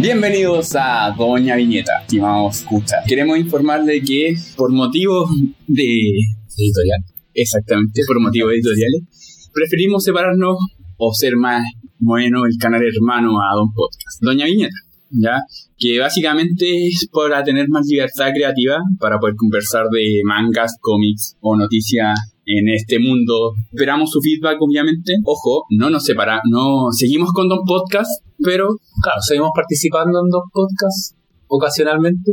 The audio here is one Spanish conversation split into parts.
Bienvenidos a Doña Viñeta, estimados escuchas. Queremos informarle que por motivos de editorial, exactamente, por motivos editoriales, preferimos separarnos o ser más bueno el canal hermano a Don Podcast, Doña Viñeta, ¿ya? Que básicamente es para tener más libertad creativa, para poder conversar de mangas, cómics o noticias en este mundo. Esperamos su feedback, obviamente. Ojo, no nos separa, no seguimos con Don Podcast, pero Claro, seguimos participando en dos podcasts ocasionalmente,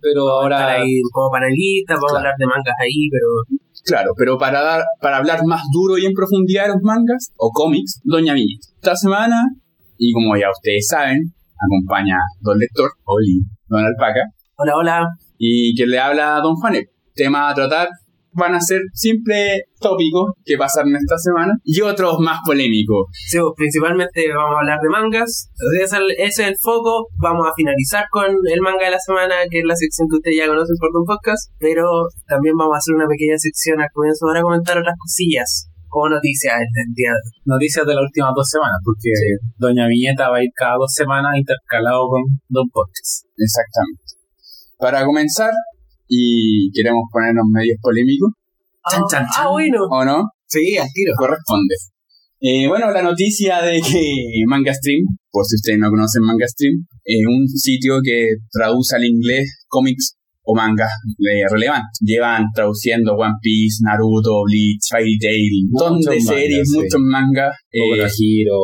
pero ahora ir como panelistas, vamos a hablar de mangas ahí, pero claro, pero para dar, para hablar más duro y en profundidad de los mangas o cómics, Doña Viñeta. Esta semana, y como ya ustedes saben, acompaña Don Lector, Oli, Don Alpaca, hola, hola. y que le habla Don Juanet. Tema a tratar van a ser simples tópicos que pasaron esta semana y otros más polémicos. Sí, pues, principalmente vamos a hablar de mangas. Ese es, el, ese es el foco. Vamos a finalizar con el manga de la semana, que es la sección que ustedes ya conocen por un podcast. Pero también vamos a hacer una pequeña sección al comienzo para comentar otras cosillas o noticias del día. de hoy. noticias de las últimas dos semanas, porque Doña Viñeta va a ir cada dos semanas intercalado con Don Podcast. Exactamente. Para comenzar, y queremos ponernos medios polémicos, Chan, Ah, chan, chan. ah, bueno. ¿o no? Sí, al tiro. Corresponde. Eh, bueno, la noticia de que Manga Stream, por si ustedes no conocen Manga Stream, es un sitio que traduce al inglés cómics o mangas eh, relevantes. Llevan traduciendo One Piece, Naruto, Bleach, Fairy Tail, un montón de series, sí. muchos mangas. eh, Boku no Hero,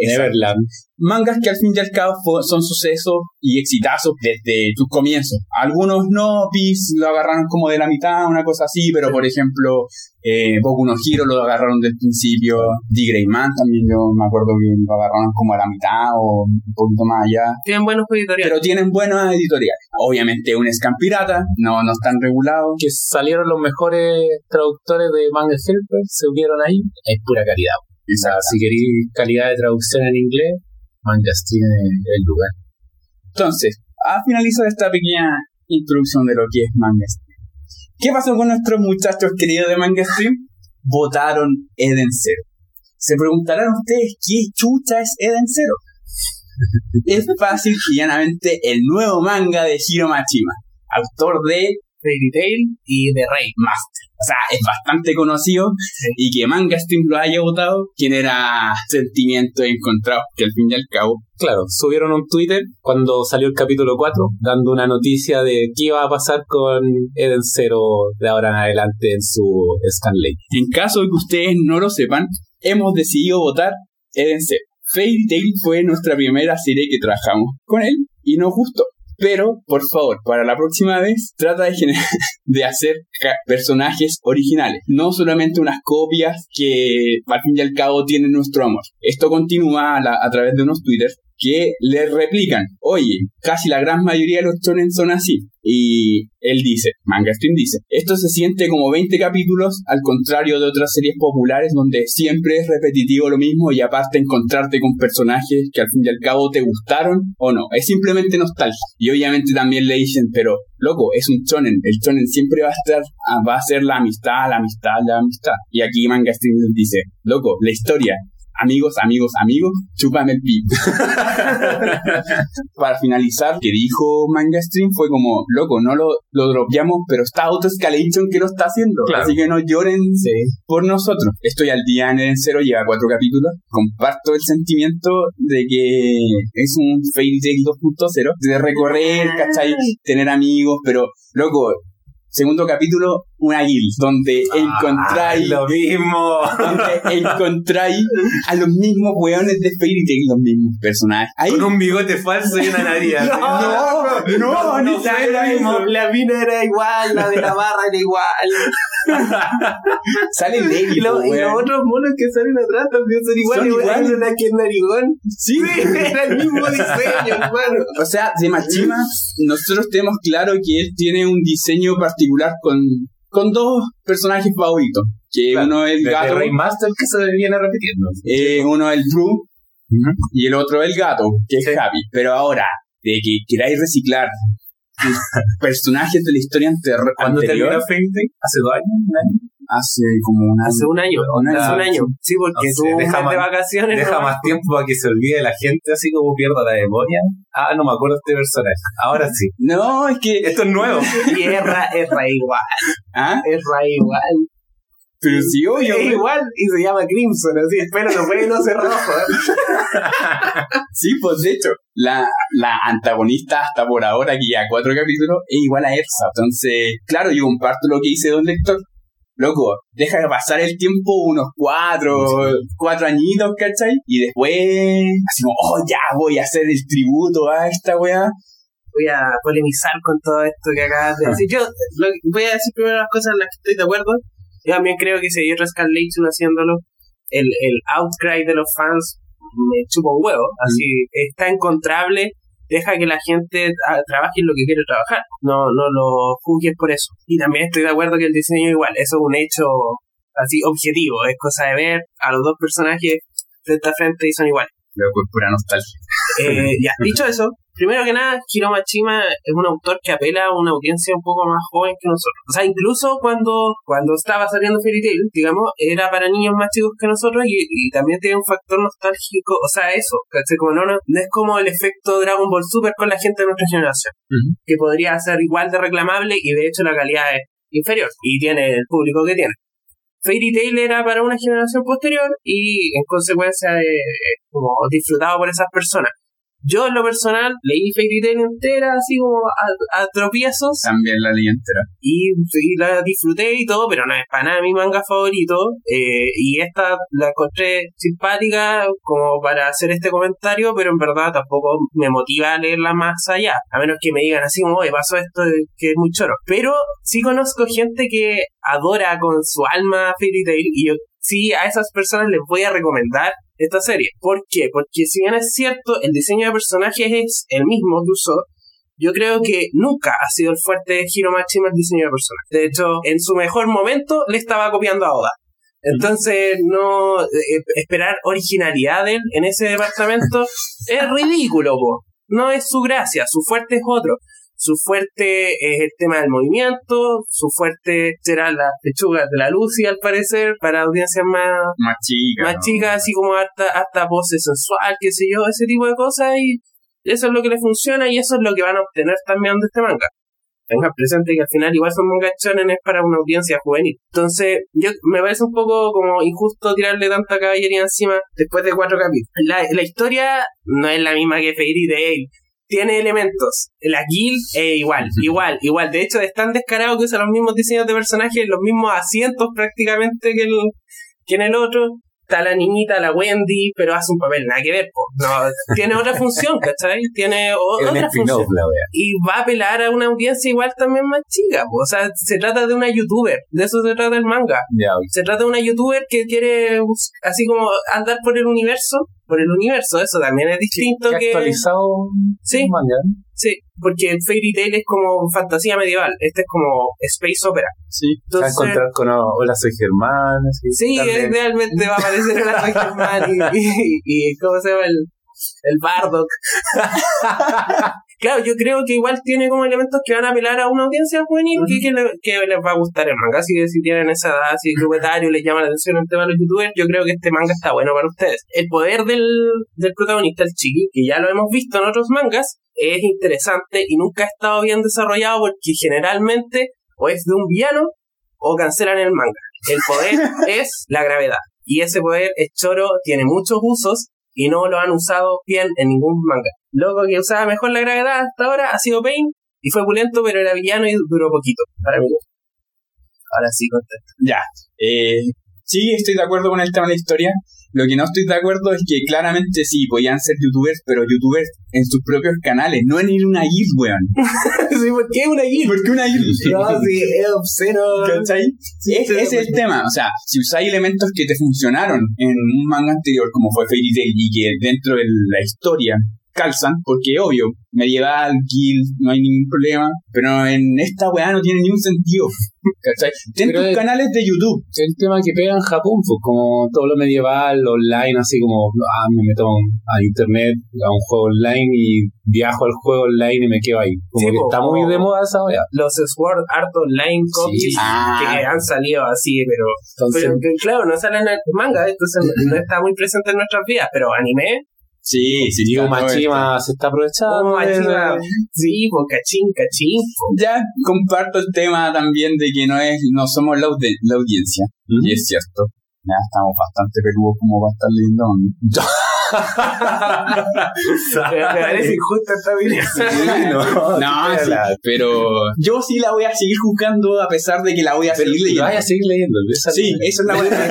exacto. Neverland. Mangas que al fin y al cabo fue- son sucesos y exitazos desde sus comienzos. Algunos no, Peace lo agarraron como de la mitad, una cosa así, pero por ejemplo, eh, Boku no Hero lo agarraron del principio, D. Man también yo me acuerdo que lo agarraron como a la mitad o un poquito más allá. Tienen buenos editoriales. Pero tienen buenas editoriales. Obviamente un Scam pirata, no, no están regulados. Que salieron los mejores traductores de Manga Helper, se unieron ahí. Es pura calidad. O sea, si queréis calidad de traducción en inglés, Manga Stream es el lugar. Entonces, a finalizar esta pequeña introducción de lo que es Manga Stream. ¿Qué pasó con nuestros muchachos queridos de Manga Stream? Votaron Eden Zero. Se preguntarán ustedes qué chucha es Eden Zero. es fácil y llanamente el nuevo manga de Hiro Machima, autor de Fairy Tail y de Rey. Master. O sea, es bastante conocido y que Manga Stream lo haya votado genera sentimientos encontrados que al fin y al cabo Claro, subieron un Twitter cuando salió el capítulo 4, dando una noticia de qué iba a pasar con Eden Zero de ahora en adelante en su Scanley. En caso de que ustedes no lo sepan, hemos decidido votar Eden Zero. Fairy Tail fue nuestra primera serie que trabajamos con él y nos gustó. Pero, por favor, para la próxima vez, trata de, gener- de hacer personajes originales, no solamente unas copias que al fin y al cabo tienen nuestro amor. Esto continúa a, a través de unos Twitter que le replican, oye, casi la gran mayoría de los shonen son así. Y él dice, Manga Stream dice, esto se siente como 20 capítulos al contrario de otras series populares donde siempre es repetitivo lo mismo y aparte encontrarte con personajes que al fin y al cabo te gustaron o no, es simplemente nostalgia. Y obviamente también le dicen, pero loco, es un shonen, el shonen siempre va a estar, ah, va a ser la amistad, la amistad, la amistad. Y aquí Manga Stream dice, loco, la historia, amigos, amigos, amigos, chúpame el pip. Para finalizar, que dijo Manga Stream fue como, loco, no lo, lo dropeamos, pero está Auto Escalation que lo está haciendo. Claro. Así que no lloren por nosotros. Estoy al día en el cero, lleva cuatro capítulos. Comparto el sentimiento de que es un Fairy Tail 2.0, de recorrer, ¿cachai? Tener amigos, pero, loco, segundo capítulo, una guild, donde encontráis lo mismo. donde encontráis a los mismos weones de Fairy Tail, los mismos personajes. Ahí Con un bigote falso y una nariz. no, no, ni no siquiera fue lo mismo. La mina era igual, la de la barra era igual. sale Levi, Y, lo- po, y los otros monos que salen atrás también son iguales. Son igual. iguales. Una que es narigón. Sí. Era el mismo diseño, hermano. O sea, de Machima, nosotros tenemos claro que él tiene un diseño particular con, con dos personajes favoritos. Que Claro, uno es el gato, Raymaster que se viene repitiendo. eh, uno es el Drew, y el otro el gato, que es Sí. Happy. Pero ahora, de que queráis reciclar personajes de la historia ante- Cuando anterior, terminó Fairy Tail? ¿Hace dos años? ¿Un año? Hace como un Hace un año. Un año. Hace un año. Sí, porque No sé, deja mes de más- vacaciones. Deja más tiempo para que se olvide la gente, así como pierda la memoria. Ah, no me acuerdo de este personaje. Ahora sí. No, es que. Esto es nuevo. Y es ra, es ra igual. ¿Ah? Es ra igual. Pero sí, obvio. es igual y se llama Crimson. Así, espero no puede no ser rojo. ¿eh? Sí, pues de hecho, la, la antagonista hasta por ahora, que ya cuatro capítulos, es igual a Ersa. Entonces, claro, yo comparto lo que dice Don Lector. Loco, deja de pasar el tiempo unos cuatro, cuatro añitos, ¿cachai? Y después, así como, oh, ya voy a hacer el tributo a esta weá. Voy a polemizar con todo esto que acabas de decir. Yo lo- voy a decir primero las cosas en las que estoy de acuerdo. Yo también creo que si hay otro Scarlation haciéndolo, el, el outcry de los fans me chupa un huevo. Así, está encontrable. Deja que la gente trabaje en lo que quiere trabajar. No, no lo juzgues por eso. Y también estoy de acuerdo que el diseño es igual. Eso es un hecho así objetivo. Es cosa de ver a los dos personajes frente a frente y son iguales. Loco, es pura nostalgia. Eh, ya, dicho eso, primero que nada, Hiro Machima es un autor que apela a una audiencia un poco más joven que nosotros. O sea, incluso cuando, cuando estaba saliendo Fairy Tail, digamos, era para niños más chicos que nosotros y, y también tiene un factor nostálgico. O sea, eso, ¿cachai? Como no, no, no es como el efecto Dragon Ball Super con la gente de nuestra generación, que podría ser igual de reclamable y de hecho la calidad es inferior y tiene el público que tiene. Fairy Tail era para una generación posterior y en consecuencia eh, como disfrutado por esas personas. Yo en lo personal leí Fairy Tail entera así como a, a tropiezos También la leí entera. y, y la disfruté y todo, pero no es para nada mi manga favorito. eh, y esta la encontré simpática como para hacer este comentario, pero en verdad tampoco me motiva a leerla más allá. A menos que me digan así como, oye, pasó esto que es muy choro. Pero sí conozco gente que adora con su alma Fairy Tail y yo sí a esas personas les voy a recomendar esta serie. ¿Por qué? Porque si bien es cierto, el diseño de personajes es el mismo usó, yo creo que nunca ha sido el fuerte de Hiro Machima el diseño de personajes. De hecho, en su mejor momento le estaba copiando a Oda. Entonces, no eh, esperar originalidad de él en ese departamento es ridículo, po. No es su gracia, su fuerte es otro. Su fuerte es el tema del movimiento, su fuerte será las pechugas de la Lucy, al parecer, para audiencias más, Más chica. más ¿no? chicas, así como hasta, hasta pose sensual, qué sé yo, ese tipo de cosas, y eso es lo que le funciona y eso es lo que van a obtener también de este manga. Tengan presente que al final igual son manga shonen es para una audiencia juvenil. Entonces, yo me parece un poco como injusto tirarle tanta caballería encima después de cuatro capítulos. La, la historia no es la misma que Fairy Tail. Tiene elementos. La guild es igual, igual, igual. De hecho, es tan descarado que usa los mismos diseños de personajes, los mismos asientos prácticamente que, el, que en el otro. Está la niñita, la Wendy, pero hace un papel nada que ver. po. No, tiene otra función, ¿cachai? Tiene o- otra función y va a apelar a una audiencia igual también más chica. po. O sea, se trata de una youtuber, de eso se trata el manga. Ok. Se trata de una youtuber que quiere así como andar por el universo, por el universo, eso también es distinto ¿Qué ha que... actualizado Sí. manga? Sí, porque Fairy Tail es como fantasía medieval, este es como space opera. Sí. Se va a Entonces, encontrar con oh, Hola, soy Germán. Sí, eh, realmente va a aparecer en la Germán y, y, y- ¿cómo se llama? El, el Bardock. Claro, yo creo que igual tiene como elementos que van a apelar a una audiencia juvenil que, que, le- que les va a gustar el manga. Así que si tienen esa edad, si el etario les llama la atención el tema de los youtubers, yo creo que este manga está bueno para ustedes. El poder del, del protagonista, el chiqui, que ya lo hemos visto en otros mangas, es interesante y nunca ha estado bien desarrollado porque generalmente o es de un villano o cancelan el manga. El poder es la gravedad. Y ese poder es choro, tiene muchos usos y no lo han usado bien en ningún manga. Loco que usaba mejor la gravedad hasta ahora ha sido Pain y fue pulento, pero era villano y duró poquito, para mí. Ahora sí, contento. Ya. Eh, sí, estoy de acuerdo con el tema de la historia. Lo que no estoy de acuerdo es que claramente sí, podían ser youtubers, pero youtubers en sus propios canales, no en ir una guild, weón. sí, ¿por qué una guía? ¿Por qué una guild? No, sí, es obsceno. ¿Cachai? Sí, Es- ese es el tema. O sea, si usáis elementos que te funcionaron en un manga anterior, como fue Fairy Tail, y que dentro de la historia calzan, porque obvio, medieval, guild, no hay ningún problema, pero en esta weá no tiene ningún sentido. ¿Cachai? Ten Pero tus es- canales de YouTube. el tema que pega en Japón, pues como todo lo medieval, online, así como, ah, me meto a internet, a un juego online y viajo al juego online y me quedo ahí. Como Sí, que po, está muy de moda esa wea. Los Sword Art Online copies Ah. que han salido así, pero, Entonces, pero que, claro, no salen en manga, entonces no está muy presente en nuestras vidas, pero anime, Sí, está todo Machima se está aprovechando. como de- Machima, sí, pues cachín, cachín, po. Ya comparto el tema también de que no es, no somos la, audi- la audiencia. ¿Mm? Y es cierto. Ya estamos bastante peludos como para estar leyendo. me, parece injusta esta opinión. no, No, sí, pero yo sí la voy a seguir juzgando a pesar de que la voy a Pero seguir leyendo. vaya a seguir leyendo. Sí, eso es la buena.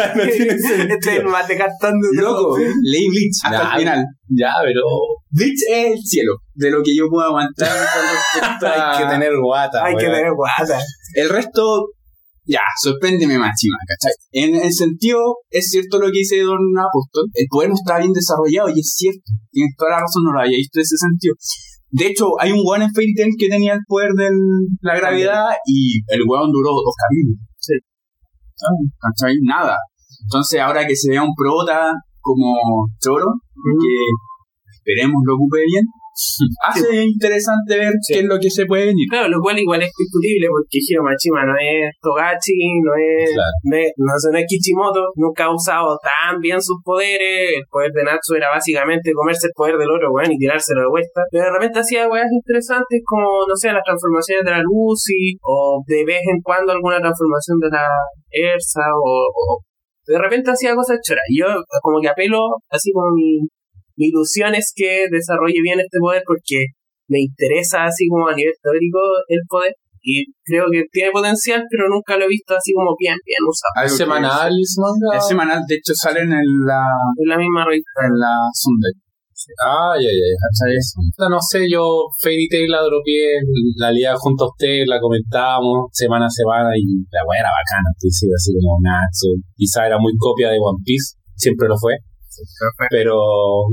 Este es mate cartón de Loco, leí Bleach hasta el final. Ya, pero Bleach es el cielo de lo que yo puedo aguantar a- hay que tener guata. Hay que tener guata. El resto, ya, sorpréndeme más, chima, ¿cachai? En el sentido, es cierto lo que dice Don Apóstol, el poder no está bien desarrollado y es cierto, tienes toda la razón, no lo había visto en ese sentido. De hecho, hay un one en Fairy Tail que tenía el poder de la gravedad y el weón duró dos capítulos. Sí. ¿Cachai? Nada. Entonces, ahora que se vea un prota como Choro, que esperemos lo ocupe bien, hace interesante ver Sí. qué es lo que se puede venir. Claro, lo cual igual es discutible porque Hiro Machima no es Togachi, no es, Claro. no es, no es- no es Kichimoto, nunca ha usado tan bien sus poderes. El poder de Natsu era básicamente comerse el poder del otro weón y tirárselo de vuelta. Pero de repente hacía weas interesantes como, no sé, las transformaciones de la Lucy, o de vez en cuando alguna transformación de la Ersa, o, o- de repente hacía cosas choras. Y Yo como que apelo, así como mi, mi ilusión es que desarrolle bien este poder porque me interesa así como a nivel teórico el poder y creo que tiene potencial pero nunca lo he visto así como bien bien usado ¿Es semanal ese manga? Es semanal, de hecho salen en la, en la misma revista en la Sunday. Ah, ya, ya, ya. No sé, yo Fairy Tail la dropié, la liaba junto a usted, la comentábamos semana a semana y la weá era bacana, entonces así como Natsu. Quizá era muy copia de One Piece, siempre lo fue, pero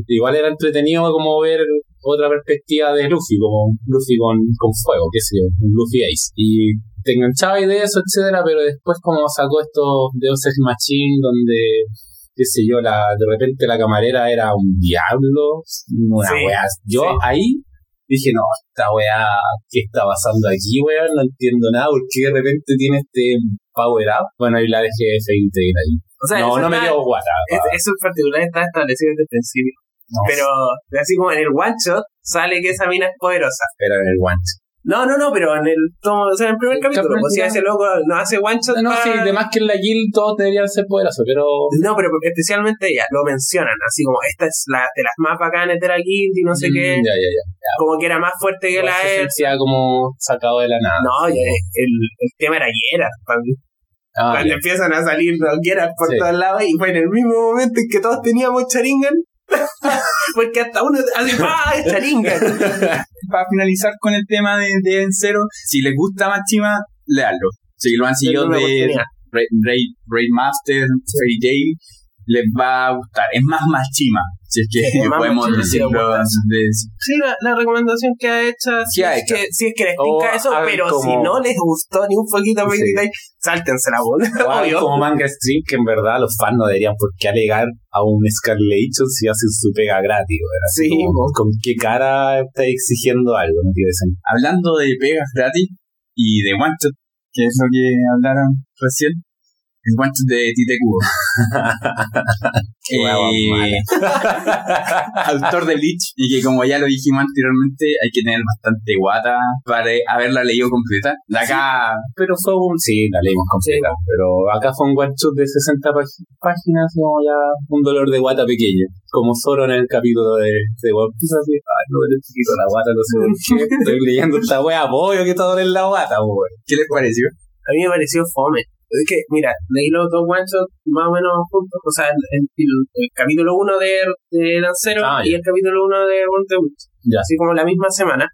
igual era entretenido como ver otra perspectiva de Luffy, como Luffy con, con fuego, qué sé yo, un Luffy Ace. Y te enganchaba y de eso, etcétera, pero después como sacó estos Deus Ex Machine donde qué sé yo, la, de repente la camarera era un diablo, una Sí, wea. Yo sí. ahí dije, no, esta wea, ¿qué está pasando aquí, wea? No entiendo nada, ¿por qué de repente tiene este power up? Bueno, ahí la dejé Tail ahí. O sea no, eso, no me quedo guata. es- eso en particular está establecido desde el principio No, pero así como en el one shot sale que esa mina es poderosa pero en el guante. no no no pero en el tomo o sea en el primer El capítulo capítulo, pues si ese loco no hace one shot No, sí, además que en la guild todos deberían ser poderosos, pero no, pero especialmente ella, lo mencionan, así como esta es la de las más bacanas de la guild y no sé qué, Mm, Ya, ya, ya. como que era más fuerte que la Se como sacado de la nada. No, ya, el, el tema era Gerard, para mí. Ah, Cuando empiezan a salir Gerard por Sí. todos lados y fue en el mismo momento en que todos teníamos Charingan. Porque hasta uno hace ¡Ah! es Charingan! Para finalizar con el tema de, de Encero, si les gusta Machima, leanlo. Si lo han seguido de. Raid, Master, Fairy Tail, les va a gustar. Es más Machima, si es que podemos decirlo. de- Sí, la, la recomendación que ha hecho, si, ha es hecho. que, si es que les tinca eso, pero como- si no les gustó ni un poquito Sí. Fairy Tail, sáltensela, bol. O algo Obvio. como manga stream que en verdad los fans no deberían por qué alegar a un Scarlation si hacen su pega gratis. Así Sí, como. ¿Con qué cara está exigiendo algo? No. Hablando de pegas gratis y de one shot, que es lo que hablaron recién, el shot de Tite más Eh, autor de Bleach y que como ya lo dijimos anteriormente hay que tener bastante guata para haberla leído completa. De acá Pero fue un... Sí, la leímos completa. Pero acá fue un shot de 60 pag- páginas, como ya un dolor de guata pequeño. Como Zoro en el capítulo de, de One Piece, así, ay, no chiquito la guata, no sé por qué. Estoy leyendo esta wea, pollo que está en la guata, weón. ¿qué les pareció? A mí me pareció fome. Es que, mira, leí los dos one más o menos juntos. O sea, el, el- el capítulo 1 de, de Lancero Ah, y el capítulo 1 de Born the Witch. Ya. Así como la misma semana.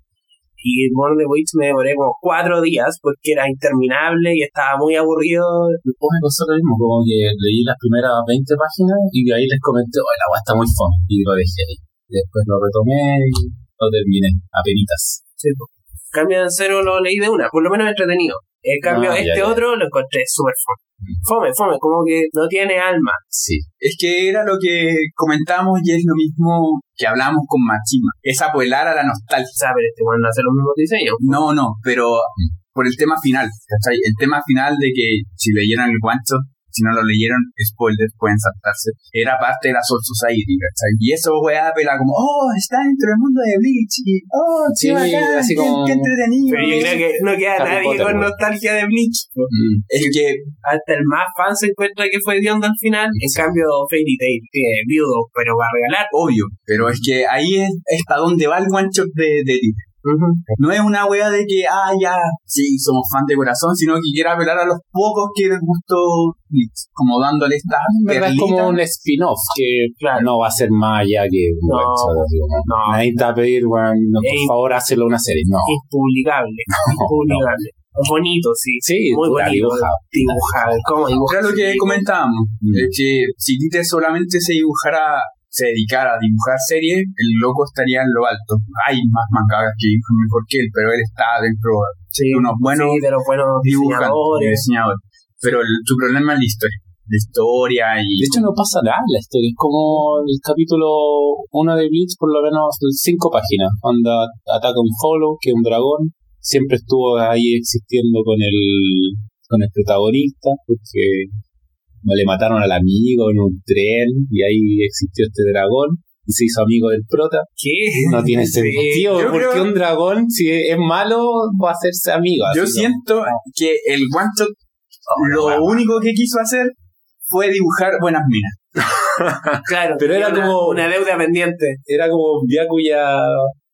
Y Born the Witch me demoré como cuatro días porque era interminable y estaba muy aburrido. Después me pasó lo mismo, como que leí las primeras 20 páginas y de ahí les comenté, oh, la agua está muy fome, y lo dejé ahí. Después lo retomé y lo terminé, apenitas. Sí, po. Cambio en cero lo leí de una, por lo menos entretenido. En cambio, Ah, este ya. otro lo encontré súper fome. Mm. Fome, fome, como que no tiene alma. Sí. Es que era lo que comentamos y es lo mismo que hablamos con Machima. Es apelar a la nostalgia. Sea, pero este bueno no hace los mismos diseños. No, no, pero por el tema final, ¿cachai? El tema final de que si leyeron el guancho, si no lo leyeron, spoilers, pueden saltarse. Era parte de la Soul Society, ¿cachai? Y eso, weá, apela como, oh, está dentro del mundo de Bleach, y, oh, Sí, qué bacán, así qué, como- qué entretenido. Pero yo creo que no queda Harry nadie Potter, con nostalgia de Bleach. Mm. Es que, Hasta el más fan se encuentra que fue Diondo al final. En cambio, Fairy Tail tiene viudo, pero va a regalar. obvio, pero es que ahí es, es para donde va el one shot de, de No es una wea de que, ah, ya, sí, somos fan de corazón, sino que quiere apelar a los pocos que les gustó como dándole esta verdad es como un spin-off que Claro. no va a ser más allá que un No, no. Nadie te va a pedir, weón, no, por favor, hazlo una serie. No. Impublicable. Impublicable. Bonito, sí. Sí, Muy bonito. ¿Cómo dibujar? Era lo que comentábamos, Mm. es que si Tite solamente se dibujara, se dedicara a dibujar series, el loco estaría en lo alto. Hay más mangakas que dibujan mejor que él, pero él está dentro Sí, de unos buenos sí, de los buenos diseñadores. diseñadores. Pero el- su problema es la historia. La historia y... De hecho, no pasa nada la historia. Es como el capítulo 1 de Bleach, por lo menos cinco páginas. Cuando ataca un Hollow, que es un dragón. Siempre estuvo ahí existiendo con el, con el protagonista, porque le mataron al amigo en un tren y ahí existió este dragón. Y se hizo amigo del prota. ¿Qué? No tiene sentido. yo ¿Por qué creo- un dragón, si es malo, va a hacerse amigo? Yo Así siento que el one shot lo bueno. único que quiso hacer fue dibujar buenas minas. Claro, Pero era una- como- Una deuda pendiente. Era como un Byakuya...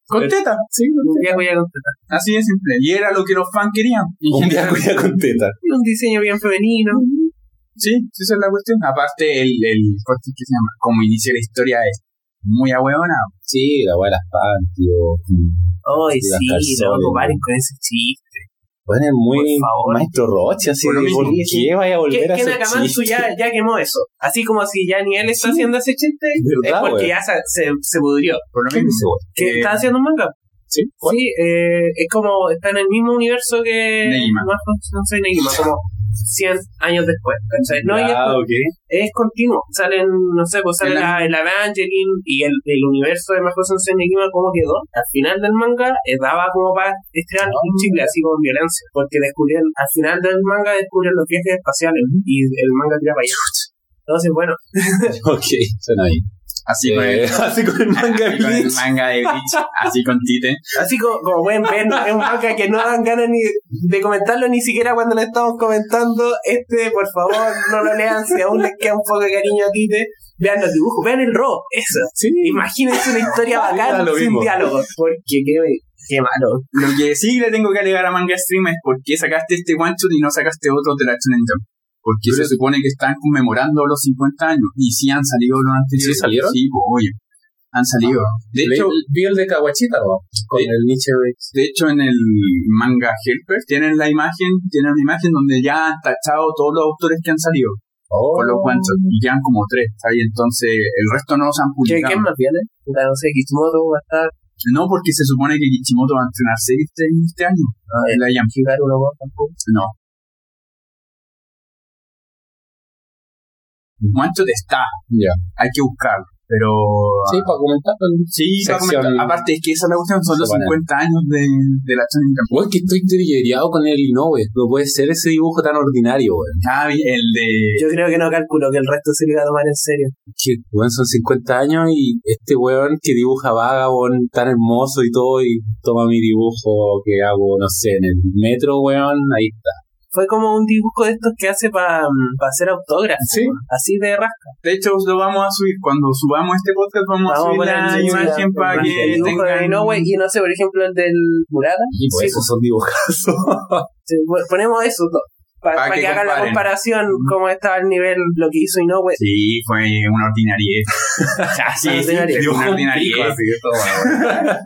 Con teta, sí, Un día voy a contestar. así de simple. Y era lo que los fans querían. Un Byakuya con teta. Y un diseño bien femenino. Sí, sí, esa es la cuestión. Aparte, el, el ¿cómo es que se llama? Como inicia la historia es muy ahueonado. Sí, la weá de las panty o... Ay, sí, calzones, no, ¿no? paren con ese chiste. Bueno, es muy maestro Roche, así Por ¿por sí. qué vaya a volver a hacer chiste? ya, ya quemó eso. Así como si ya ni él está Sí. haciendo ese chiste, es ¿Verdad, porque ya se, se, se pudrió. Por lo ¿Qué mismo. ¿Que Eh, está haciendo un manga? ¿Sí? ¿Cuál? Sí, eh, es como está en el mismo universo que Negima. no, no sé Negima, como 100 años después. ¿cachai? No, es, Ah, es continuo. Salen, no sé, pues sale la- el Evangeline y el, el universo de Mahou Sensei Negima, ¿cómo quedó? Al final del manga eh, daba como para estrenar un chicle así con violencia. Porque descubrían, al final del manga descubren los viajes espaciales y el manga tira para allá. Entonces, bueno, Ok, suena bien. Así con el, así con el manga con de Bleach, así con Tite. así como, como pueden ver, es un manga que no dan ganas ni de comentarlo ni siquiera cuando lo estamos comentando. Este, por favor, no lo lean si aún les queda un poco de cariño a Tite. Vean los dibujos, vean el ro, eso. Sí. Imagínense una historia bacana sin mismo. diálogo. Porque qué, qué malo. Lo que sí le tengo que alegar a Manga Stream es por qué sacaste este one shot y no sacaste otro de la Shonen Jump. Porque Pero- se supone que están conmemorando los 50 años. Y sí han salido los anteriores. ¿Sí salieron? Sí, pues, oye. Han salido. De Le- hecho, vi el de Kawachita, ¿no? Con Sí. el Nietzsche de hecho, en el manga Helper tienen la imagen, tienen una imagen donde ya han tachado todos los autores que han salido Oh. con los shots. Y quedan como tres. ¿sabes? Entonces, el resto no los han ¿Qué, publicado. ¿Quién más viene? No sé, Kishimoto va a estar. No, porque se supone que Kichimoto va a entrenar serie este, este año. Ah, en la. Hikaru no One shot está. Ya. Hay que buscarlo. Pero. Sí, para comentarlo. Sí, para comentar. aparte es que esa es la cuestión, son los Semana. 50 años de, de la Shonen Jump. Weón, que estoy trillereado con el Inoue. No puede ser ese dibujo tan ordinario, weón. Ah, el de. Yo creo que no calculo que el resto se le iba a tomar en serio. Que, weón, son 50 años y este weón que dibuja Vagabond tan hermoso y todo y toma mi dibujo que hago, no sé, en el metro, weón, ahí está. Fue como un dibujo de estos que hace para hacer autógrafos. Sí. Así de rasca. De hecho, lo vamos a subir. Cuando subamos este podcast, vamos, a subir la el- imagen para que tengan. Inoue y no sé, por ejemplo, el del Murata. Y pues Sí, esos son dibujazos. Ponemos eso para Pa' que, que hagan la comparación cómo estaba el nivel lo que hizo Inoue. Sí, fue una ordinariedad. sí, Una sí, ordinariedad. sí, una un ordinariedad.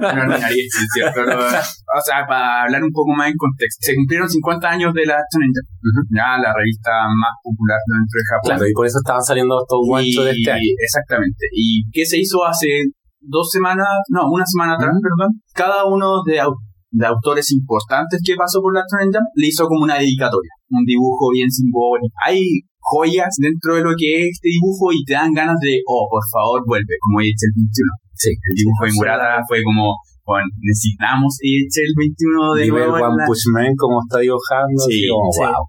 Una ordinariedad, sí, pero, o sea, para hablar un poco más en contexto, se cumplieron 50 años de la Shonen Jump, ya la revista más popular dentro de Japón. Claro, y por eso estaban saliendo estos guanchos de este año. Exactamente. ¿Y qué se hizo hace dos semanas, no, una semana atrás, perdón, cada uno de, de autores importantes que pasó por la Jump le hizo como una dedicatoria, un dibujo bien simbólico. Hay joyas dentro de lo que es este dibujo y te dan ganas de, oh, por favor, vuelve, como Eichel 21. Sí. El dibujo de Murata fue como, bueno, necesitamos Eichel 21 de Y ver nuevo. One la- Man como está dibujando, Sí, así como, sí. wow.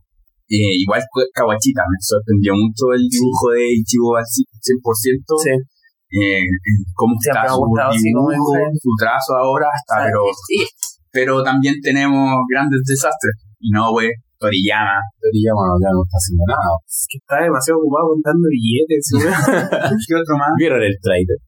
Eh, igual fue Kawachita, me sorprendió mucho el dibujo de Ichigo al 100%. Sí. Eh, eh, cómo está su dibujo, su trazo ahora, está, pero, Sí. Pero también tenemos grandes desastres. Y no, güey, Toriyama. Toriyama no, ya no está haciendo nada. Es que está demasiado ocupado contando billetes. ¿Qué otro más? ¿Vieron el trailer?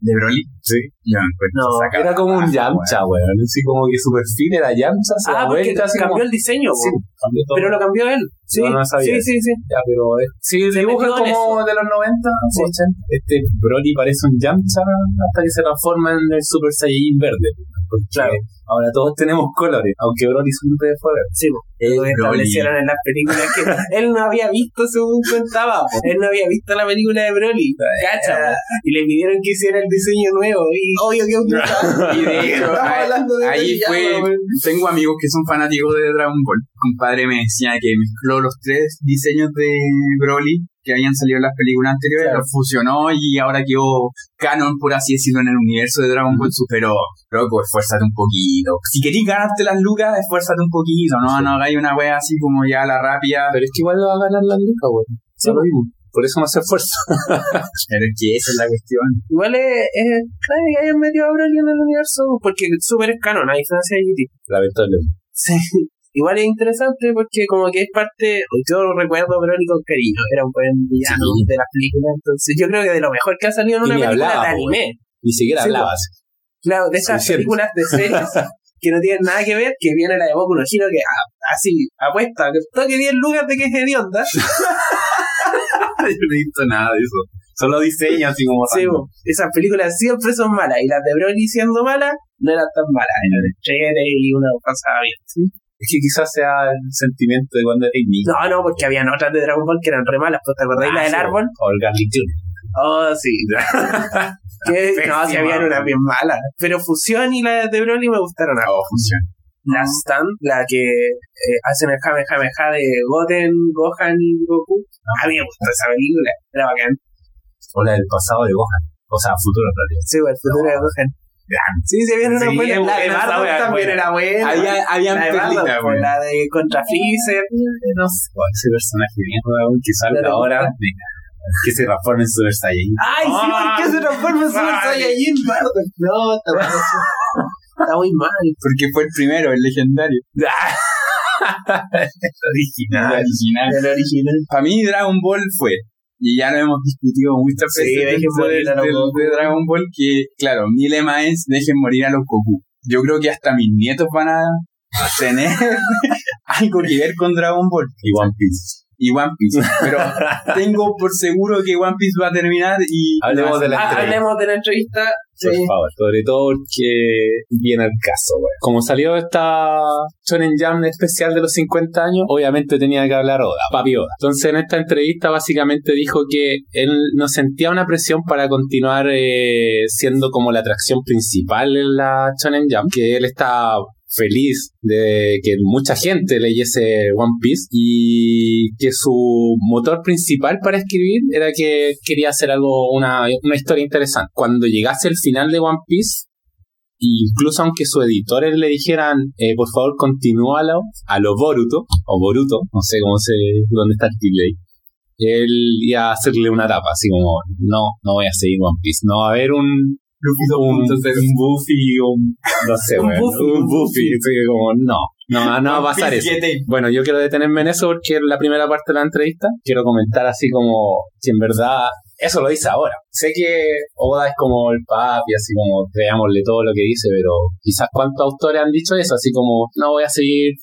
¿De Broly? Sí. Yo me encuentro No, sacado Era como un Yamcha, weón. Así como que su perfil era Yamcha, se ah, porque vuelta, cambió como... el diseño, Sí, po. cambió todo. pero lo cambió él. Sí, No, no sabía sí, sí, sí. Ya, pero... eh, Sí, el dibujo es como de los 90, 80. Este Broly parece un Yamcha hasta que se transforma en el Super Saiyajin verde. Porque Claro. Ahora todos tenemos colores, aunque Broly siempre fue verde. Sí, po. El lo establecieron en las películas que él no había visto según contaba po. él no había visto la película de Broly cacha y le pidieron que hiciera el diseño nuevo y obvio que un Y de hecho, ahí- fue. Tengo amigos que son fanáticos de Dragon Ball. Un padre me decía que mezcló los tres diseños de Broly que habían salido en las películas anteriores, Claro. los fusionó y ahora quedó canon, por así decirlo, en el universo de Dragon Ball. Pero, loco, esfuérzate un poquito. Si querís ganarte las lucas, esfuérzate un poquito. No, no hagáis una wea así como ya la rápida. Pero es que igual va a ganar la Luca, weón. Sí, lo mismo. Por eso no se esfuerza. Pero es que esa es la cuestión. igual es, es claro que hayan metido a Broly en el universo porque Super es canon a diferencia de GT Lamentablemente. Sí. Igual es interesante porque como que es parte, yo recuerdo a Broly con cariño, era un buen villano Sí. de las películas, entonces yo creo que de lo mejor que ha salido en una película hablaba, de anime. Ni siquiera Sí, hablabas. Claro, de esas películas de series que no tienen nada que ver, que viene la de Boku no Hero que así apuesta, que toque 10 lugares de que es hedionda. Yo no he visto nada de eso. Solo diseño así como Sí, esas películas siempre son malas y las de Broly siendo malas no eran tan malas, eran chéveres y uno pasaba bien. ¿sí? Es que quizás sea el sentimiento de cuando eres niño. No, no, porque habían otras de Dragon Ball que eran re malas, pues, ¿te acordáis la del Ah, sí, árbol? O el Garlic Jr. Oh, sí. que, no, si habían unas bien malas. Pero Fusión y la de Broly me gustaron a Oh, funciona. La Stand, la que eh, hacen el Kamehameha de Goten, Gohan y Goku. A mí me gustó esa película. Era bacán. O la del pasado de Gohan. O sea, futuro en realidad. Sí, el futuro de Gohan. Sí, se viene una Sí, buena. La de buena Bardock también buena. era buena. Había, habían la de Bardock, pues, weón. la de Contra Freezer. No sé. o ese personaje weón, que salga ahora. Que se transforme en Super Saiyan. Ay, sí, ¿por qué se transforma en Super. Saiyajin Bardock? No, está mal. Está muy mal. Porque fue el primero, el legendario. Original. El original. El original. Para mí Dragon Ball fue, y ya lo hemos discutido muchas Sí, veces dejen dentro morir del- a los del- Goku. de Dragon Ball, que claro, mi lema es dejen morir a los Goku. Yo creo que hasta mis nietos van a tener algo que ver con Dragon Ball Y One Piece. y One Piece. Pero tengo por seguro que One Piece va a terminar y... Hablemos de la Ah, entrevista. hablemos de la entrevista. Por Sí. favor, sobre todo porque viene al caso, weón. Como salió esta Shonen Jam especial de los 50 años, obviamente tenía que hablar Oda, Papi Oda. Entonces en esta entrevista básicamente dijo que él no sentía una presión para continuar eh, siendo como la atracción principal en la Shonen Jam, que él está feliz de que mucha gente leyese One Piece y que su motor principal para escribir era que quería hacer algo, una, una historia interesante. Cuando llegase el final de One Piece, incluso aunque sus editores le dijeran, eh, por favor, continúalo a lo Boruto, o Boruto, no sé cómo se, dónde está el delay, él iba a hacerle una tapa, así como, no, no voy a seguir One Piece, no va a haber un, un, un Buffy, un, no sé, Un Buffy, un un Buffy, así como, no, no, no va a pasar eso. Bueno, yo quiero detenerme en eso porque en la primera parte de la entrevista quiero comentar así como si en verdad eso lo dice ahora. Sé que Oda es como el papi, así como creámosle todo lo que dice, pero quizás cuántos autores han dicho eso, así como no voy a seguir,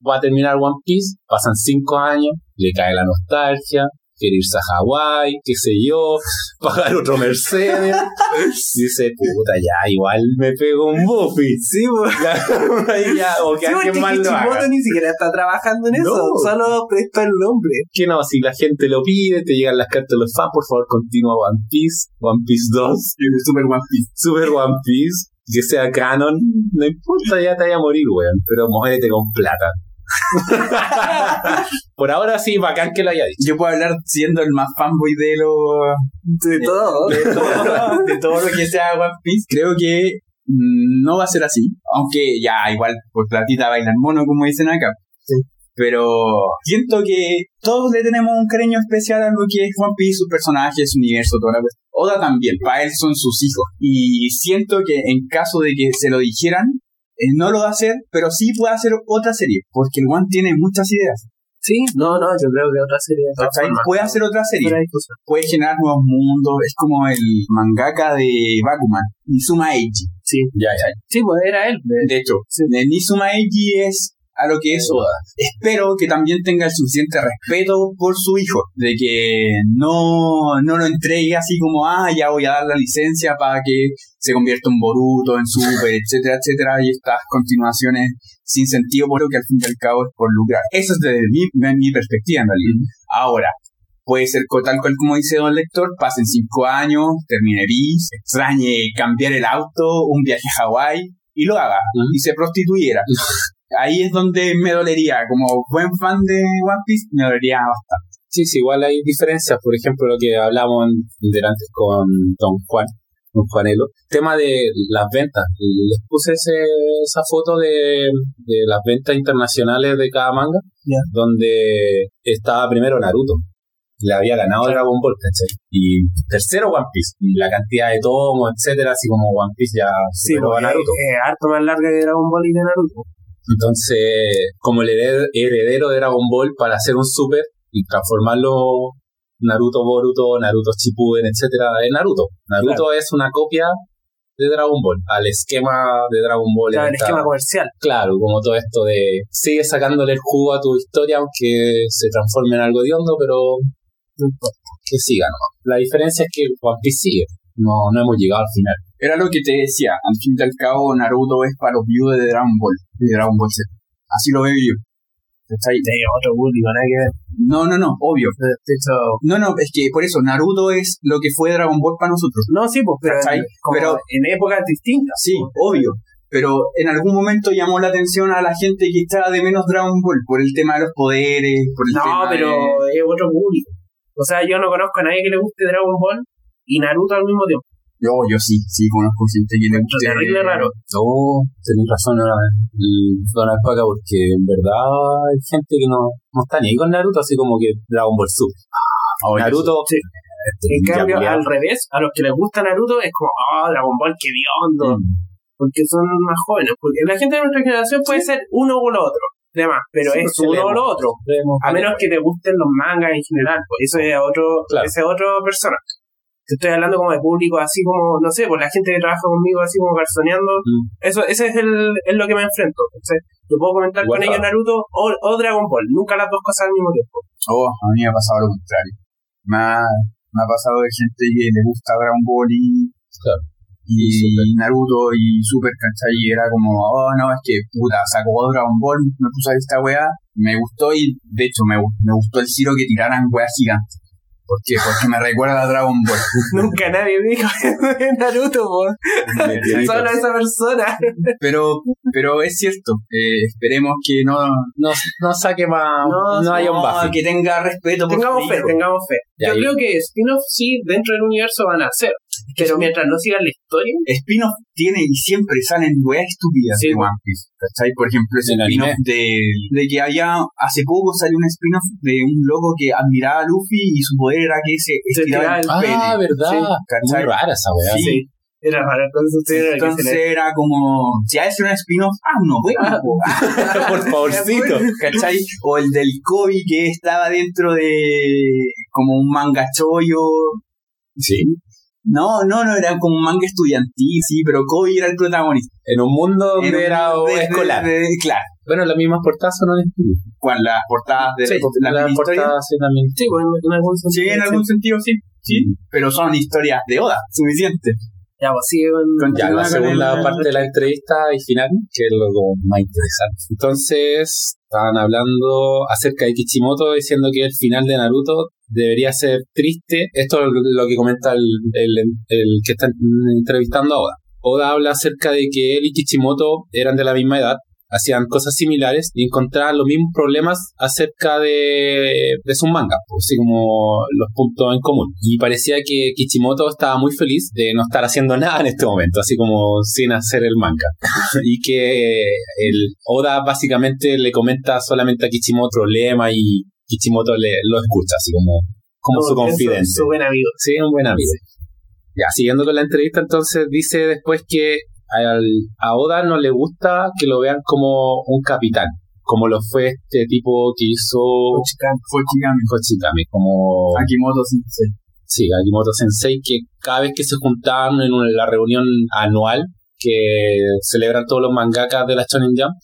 voy a terminar One Piece, pasan cinco años, le cae la nostalgia, quiere irse a Hawái, qué sé yo, pagar otro Mercedes. Dice, puta, ya, igual me pego un Buffy. Sí, ya, o que Sí, alguien más lo haga. ni siquiera está trabajando en eso, No. solo presta el nombre. Que no, si la gente lo pide, te llegan las cartas de los fans, por favor, continúa One Piece, One Piece 2, Super One Piece. Super One Piece, que sea canon, no importa, ya te vaya a morir, weón, pero muérete con plata. por ahora sí, bacán que lo haya dicho. Yo puedo hablar siendo el más fanboy de lo De todo. de todo, de todo lo que sea One Piece. Creo que mm, no va a ser así. Aunque ya, igual, por platita bailan mono, como dicen acá. Sí. Pero siento que todos le tenemos un cariño especial a lo que es One Piece, sus personajes, su universo, toda la cosa. Oda también, para él son sus hijos. Y siento que en caso de que se lo dijeran, él no lo va a hacer, pero sí puede hacer otra serie. Porque el One tiene muchas ideas. Sí, no, no, yo creo que otra serie de. Puede hacer otra serie. De puede generar nuevos mundos. Es como el mangaka de Bakuman, Nizuma Eiji. Sí, Ya, ya. sí, pues era él. de- De hecho, el Nizuma Eiji es a lo que es Oda. Espero que también tenga el suficiente respeto por su hijo, de que no, no lo entregue así como, ah, ya voy a dar la licencia para que se convierta en Boruto, en Super, etcétera, etcétera, y estas continuaciones sin sentido, por lo que al fin y al cabo es por lucrar. Eso es desde mi, mi perspectiva en realidad. Ahora, Puede ser tal cual como dice Don Lector, pasen cinco años, termine bis, extrañe cambiar el auto, un viaje a Hawái y lo haga Ujú. y se prostituyera. Ahí es donde me dolería, como buen fan de One Piece, me dolería bastante. Sí, sí, igual hay diferencias. Por ejemplo, lo que hablamos delante con Don Juan, Don Juanelo. Tema de las ventas. Les puse ese- esa foto de, de las ventas internacionales de cada manga, donde estaba primero Naruto. Le había ganado Dragon Ball, ¿cachai? Y tercero One Piece. Y la cantidad de tomos, etcétera, así como One Piece ya Sí, a Naruto. es harto más larga que Dragon Ball y de Naruto. Entonces, como el hered- heredero de Dragon Ball para hacer un super y transformarlo Naruto Boruto, Naruto Shippuden, etcétera, en Naruto. Naruto es una copia de Dragon Ball, al esquema de Dragon Ball. Claro, el esquema comercial. claro, como todo esto de sigue sacándole el jugo a tu historia aunque se transforme en algo hediondo, pero No importa. que siga, ¿no? La diferencia es que One Piece sigue. No, no hemos llegado al final. Era lo que te decía, al fin y al cabo Naruto es para los viewers de Dragon Ball, de Dragon Ball Z. Así lo veo yo. Otro que ver. No, no, no, obvio. No, no, es que por eso Naruto es lo que fue Dragon Ball para nosotros. no, sí, pues, pero, en, como Pero- en épocas distintas. Sí, obvio. Pero en algún momento llamó la atención a la gente que estaba de menos Dragon Ball por el tema de los poderes, por el No, tema pero de... es otro público. O sea, yo no conozco a nadie que le guste Dragon Ball y Naruto al mismo tiempo. Yo, yo sí, sí conozco gente que le gusta. terrible raro. No, tenés razón, ahora, el Don Alpaca, porque en verdad hay gente que no, no está ni ahí con Naruto, así como que Dragon Ball Super. Naruto, Sí. En ya cambio, al revés, a los que les gusta Naruto es como, oh, Dragon Ball, qué biondo. Mm. Porque son más jóvenes. Porque la gente de nuestra generación puede ser uno o lo otro. Demás, pero Sí, es porque uno o lo otro. A menos que te gusten los mangas en general, pues eso es otro, Claro. ese es otro persona. Te estoy hablando como de público, así como, no sé, por la gente que trabaja conmigo, así como garzoneando. Mm. Eso, ese es el, es lo que me enfrento. Entonces, yo puedo comentar Igual con ellos. Naruto o, o Dragon Ball, nunca las dos cosas al mismo tiempo. Oh, a mí me ha pasado lo contrario. Me ha, me ha pasado de gente que le gusta Dragon Ball y, Claro. y, Y Super. Naruto y Super, ¿cachai? Y era como, oh, no, es que puta, sacó Dragon Ball, me puse a ver esta weá, me gustó y de hecho me, me gustó el Ciro que tiraran weas gigantes. ¿Por qué? Porque me recuerda a Dragon Ball. nunca nadie me dijo Naruto, por solo esa persona. Pero, pero es cierto, eh, esperemos que no, No, no saque más, no, No, haya un no, Buffy. que tenga respeto por Tengamos fe, tengamos fe. Yo y- creo que spin-off sí, dentro del universo van a hacer. Pero mientras no sigan la historia, Spin-off tiene y siempre salen weas estúpidas Sí, de One Piece. ¿Cachai? Por ejemplo, ese spin-off de, de que había, hace poco salió un spin-off de un loco que admiraba a Luffy y su poder era que se estiraba el Ah, pene. verdad. Sí, Muy rara esa. Sí. sí. Era raro, entonces Entonces le- era como, si hay un spin-off, ah, no, bueno, po. Por favorcito. ¿cachai? O el del Kobe que estaba dentro de como un manga chollo. Sí. No, no, no, era como un manga estudiantil, sí, pero Kobe era el protagonista. En un mundo donde En un- era de- escolar. de- claro. Bueno, las mismas portadas son en estilo. ¿Cuál? Las portadas de Sí, la las portadas sí, también. Sí, bueno, en algún Sí, sentido. en algún sentido sí. Sí, pero son historias de Oda, suficiente. Ya, pues sigue con. Con- Ya, la con segunda el- parte de la entrevista y final, que es lo más interesante. Entonces, estaban hablando acerca de Kichimoto, diciendo que el final de Naruto debería ser triste. Esto es lo que comenta el, el- el que está entrevistando a Oda. Oda habla acerca de que él y Kichimoto eran de la misma edad, hacían cosas similares y encontraban los mismos problemas acerca de, de sus mangas, pues, así como los puntos en común. Y parecía que Kichimoto estaba muy feliz de no estar haciendo nada en este momento, así como sin hacer el manga. y que el Oda básicamente le comenta solamente a Kichimoto problema y Kichimoto le, lo escucha, así como, como su que es confidente. Su buen amigo. Sí, un buen amigo. Ya, siguiendo con la entrevista, entonces dice después que al- a Oda no le gusta que lo vean como un capitán, como lo fue este tipo que hizo. Hochikame, como Akimoto Sensei. sí, Akimoto Sensei, que cada vez que se juntaban en una- la reunión anual que celebran todos los mangakas de la Shonen Jump,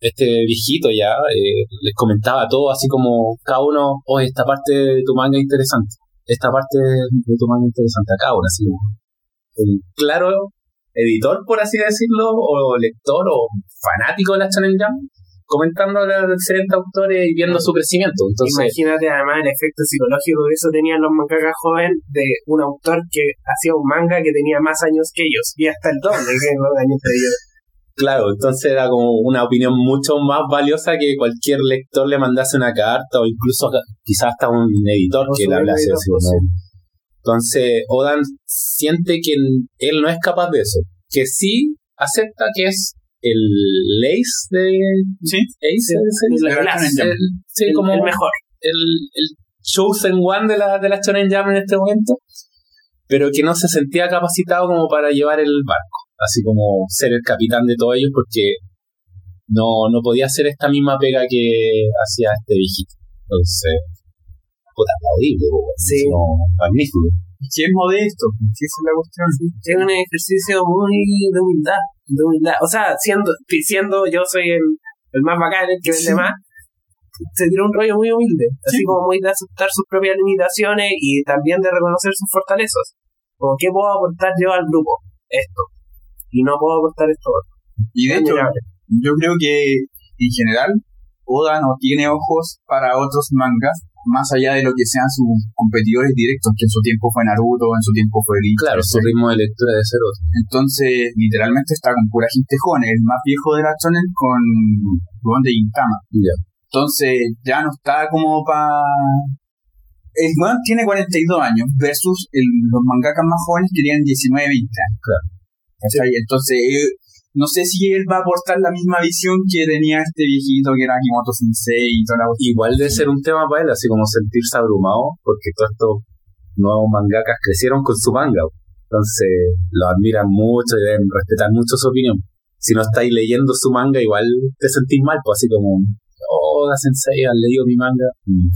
este viejito ya eh, les comentaba todo así como cada uno, oye, esta parte de tu manga es interesante, esta parte de tu manga es interesante a cada uno, así como un claro editor, por así decirlo, o lector o fanático de la Shonen Jump, comentando a los diferentes autores y viendo su crecimiento. Entonces, Imagínate además el efecto psicológico que eso tenían los mangakas jóvenes de un autor que hacía un manga que tenía más años que ellos y hasta el doble que los años que ellos. Claro, entonces era como una opinión mucho más valiosa que cualquier lector le mandase una carta o incluso quizás hasta un editor que le hablase así, pues, ¿no? Entonces Odan siente que él no es capaz de eso, que sí acepta que es el Ace de Sí. Ace, Sí, ¿se la dice? clase, El- sí, el, como el mejor. el, el chosen one de la, de la Shonen Jam en este momento, pero que no se sentía capacitado como para llevar el barco, así como ser el capitán de todos ellos, porque no, no podía hacer esta misma pega que hacía este viejito. Entonces, puta, aplaudible. Sí. Magnífico. Si es modesto, esa es la cuestión. Es un ejercicio muy de humildad, de humildad. O sea, siendo, siendo yo soy el, el más bacán, el que vende Sí. más, se tira un rollo muy humilde, así como muy de aceptar sus propias limitaciones y también de reconocer sus fortalezas. Como, ¿qué puedo aportar yo al grupo? Esto. Y no puedo aportar esto otro. Y de hecho, yo creo que en general Oda no tiene ojos para otros mangas más allá de lo que sean sus competidores directos, que en su tiempo fue Naruto, en su tiempo fue Bleach. Claro, su ritmo de lectura debe ser otro. Entonces, literalmente está con pura gente joven, el más viejo de la shonen con Gon de Gintama. Entonces, ya no está como para... El weón tiene 42 años versus el- los mangakas más jóvenes que tienen 19, 20 años. Claro. ¿Cachai? Entonces, eh, no sé si él va a aportar la misma visión que tenía este viejito que era Kimoto Sensei y toda la. Igual debe ser un tema para él, así como sentirse abrumado, porque todos estos nuevos mangakas crecieron con su manga. Entonces lo admiran mucho y deben respetar mucho su opinión. Si no estáis leyendo su manga, igual te sentís mal, pues así como, la sensei, has leído mi manga. Mm.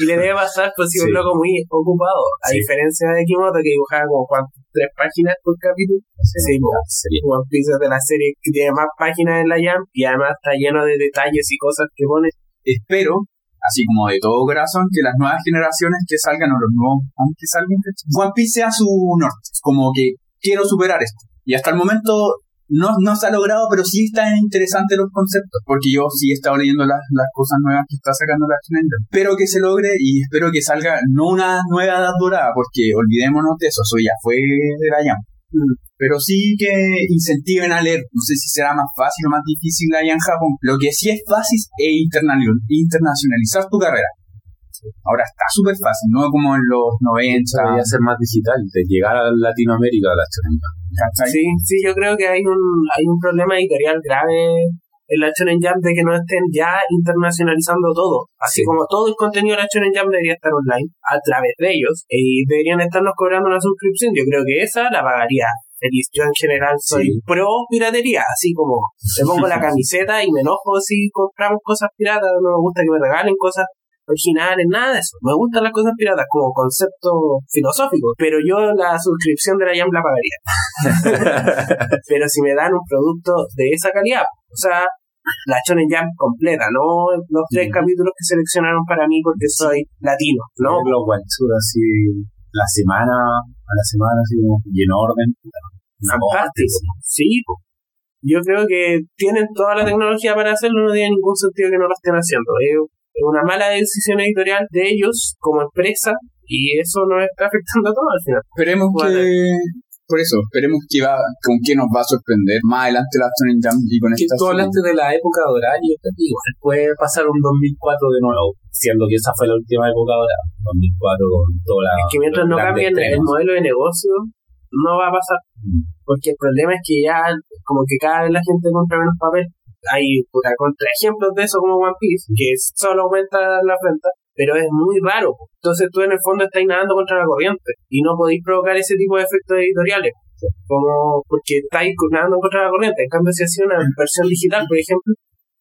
Y le debe pasar pues si un Sí. loco muy ocupado, a Sí. diferencia de Kimoto que dibujaba como tres páginas por capítulo. Sí, One Piece es de la serie que tiene más páginas en la Jump y además está lleno de detalles y cosas que pone. Espero, así como de todo corazón, que las nuevas generaciones que salgan o los nuevos que salgan. One Piece sea su norte. Como que quiero superar esto. Y hasta el momento no, no se ha logrado, pero sí están interesantes los conceptos. Porque yo sí he estado leyendo las, las cosas nuevas que está sacando la Shonen Jump. Espero que se logre y espero que salga no una nueva edad dorada, porque olvidémonos de eso, eso ya fue de la Jump. Mm. Pero sí que incentiven a leer. No sé si será más fácil o más difícil allá en Japón. Lo que sí es fácil es internacionalizar tu carrera. Ahora está súper fácil, no como en los 90. Debería ser más digital, de llegar a Latinoamérica a la. ¿cachai? Sí, sí, yo creo que hay un, hay un problema editorial grave en la Shonen Jump de que no estén ya internacionalizando todo. Así Sí. como todo el contenido de la Shonen Jump debería estar online a través de ellos y deberían estarnos cobrando una suscripción. Yo creo que esa la pagaría feliz. Yo en general soy Sí. pro piratería, así como me pongo la camiseta y me enojo si compramos cosas piratas, no me gusta que me regalen cosas originales, nada de eso. Me gustan las cosas piratas como concepto filosófico, pero yo la suscripción de la Jam la pagaría. pero si me dan un producto de esa calidad, o sea, la Shonen Jump completa, no los tres capítulos que seleccionaron para mí porque soy latino, ¿no? Los así, la semana, a la semana, así como, y en orden. Fantástico. Sí, po. yo creo que tienen toda la tecnología para hacerlo, no tiene ningún sentido que no lo estén haciendo. Es es una mala decisión editorial de ellos como empresa y eso nos está afectando a todos al final. Esperemos Bueno. que. Por eso, esperemos que va, con qué nos va a sorprender más adelante la Shonen Jump y con Que esta tú hablaste de la época dorada y igual puede pasar un 2004 de nuevo, siendo que esa fue la última época dorada. 2004 con toda la. que mientras no cambien el modelo de negocio, no va a pasar. Mm. Porque el problema es que ya, como que cada vez la gente compra menos papel. Hay puta, contraejemplos de eso como One Piece, que solo aumenta la venta, pero es muy raro. Entonces tú en el fondo estás nadando contra la corriente y no podéis provocar ese tipo de efectos editoriales. Como porque estáis nadando contra la corriente. En cambio, si hacía una versión digital, por ejemplo,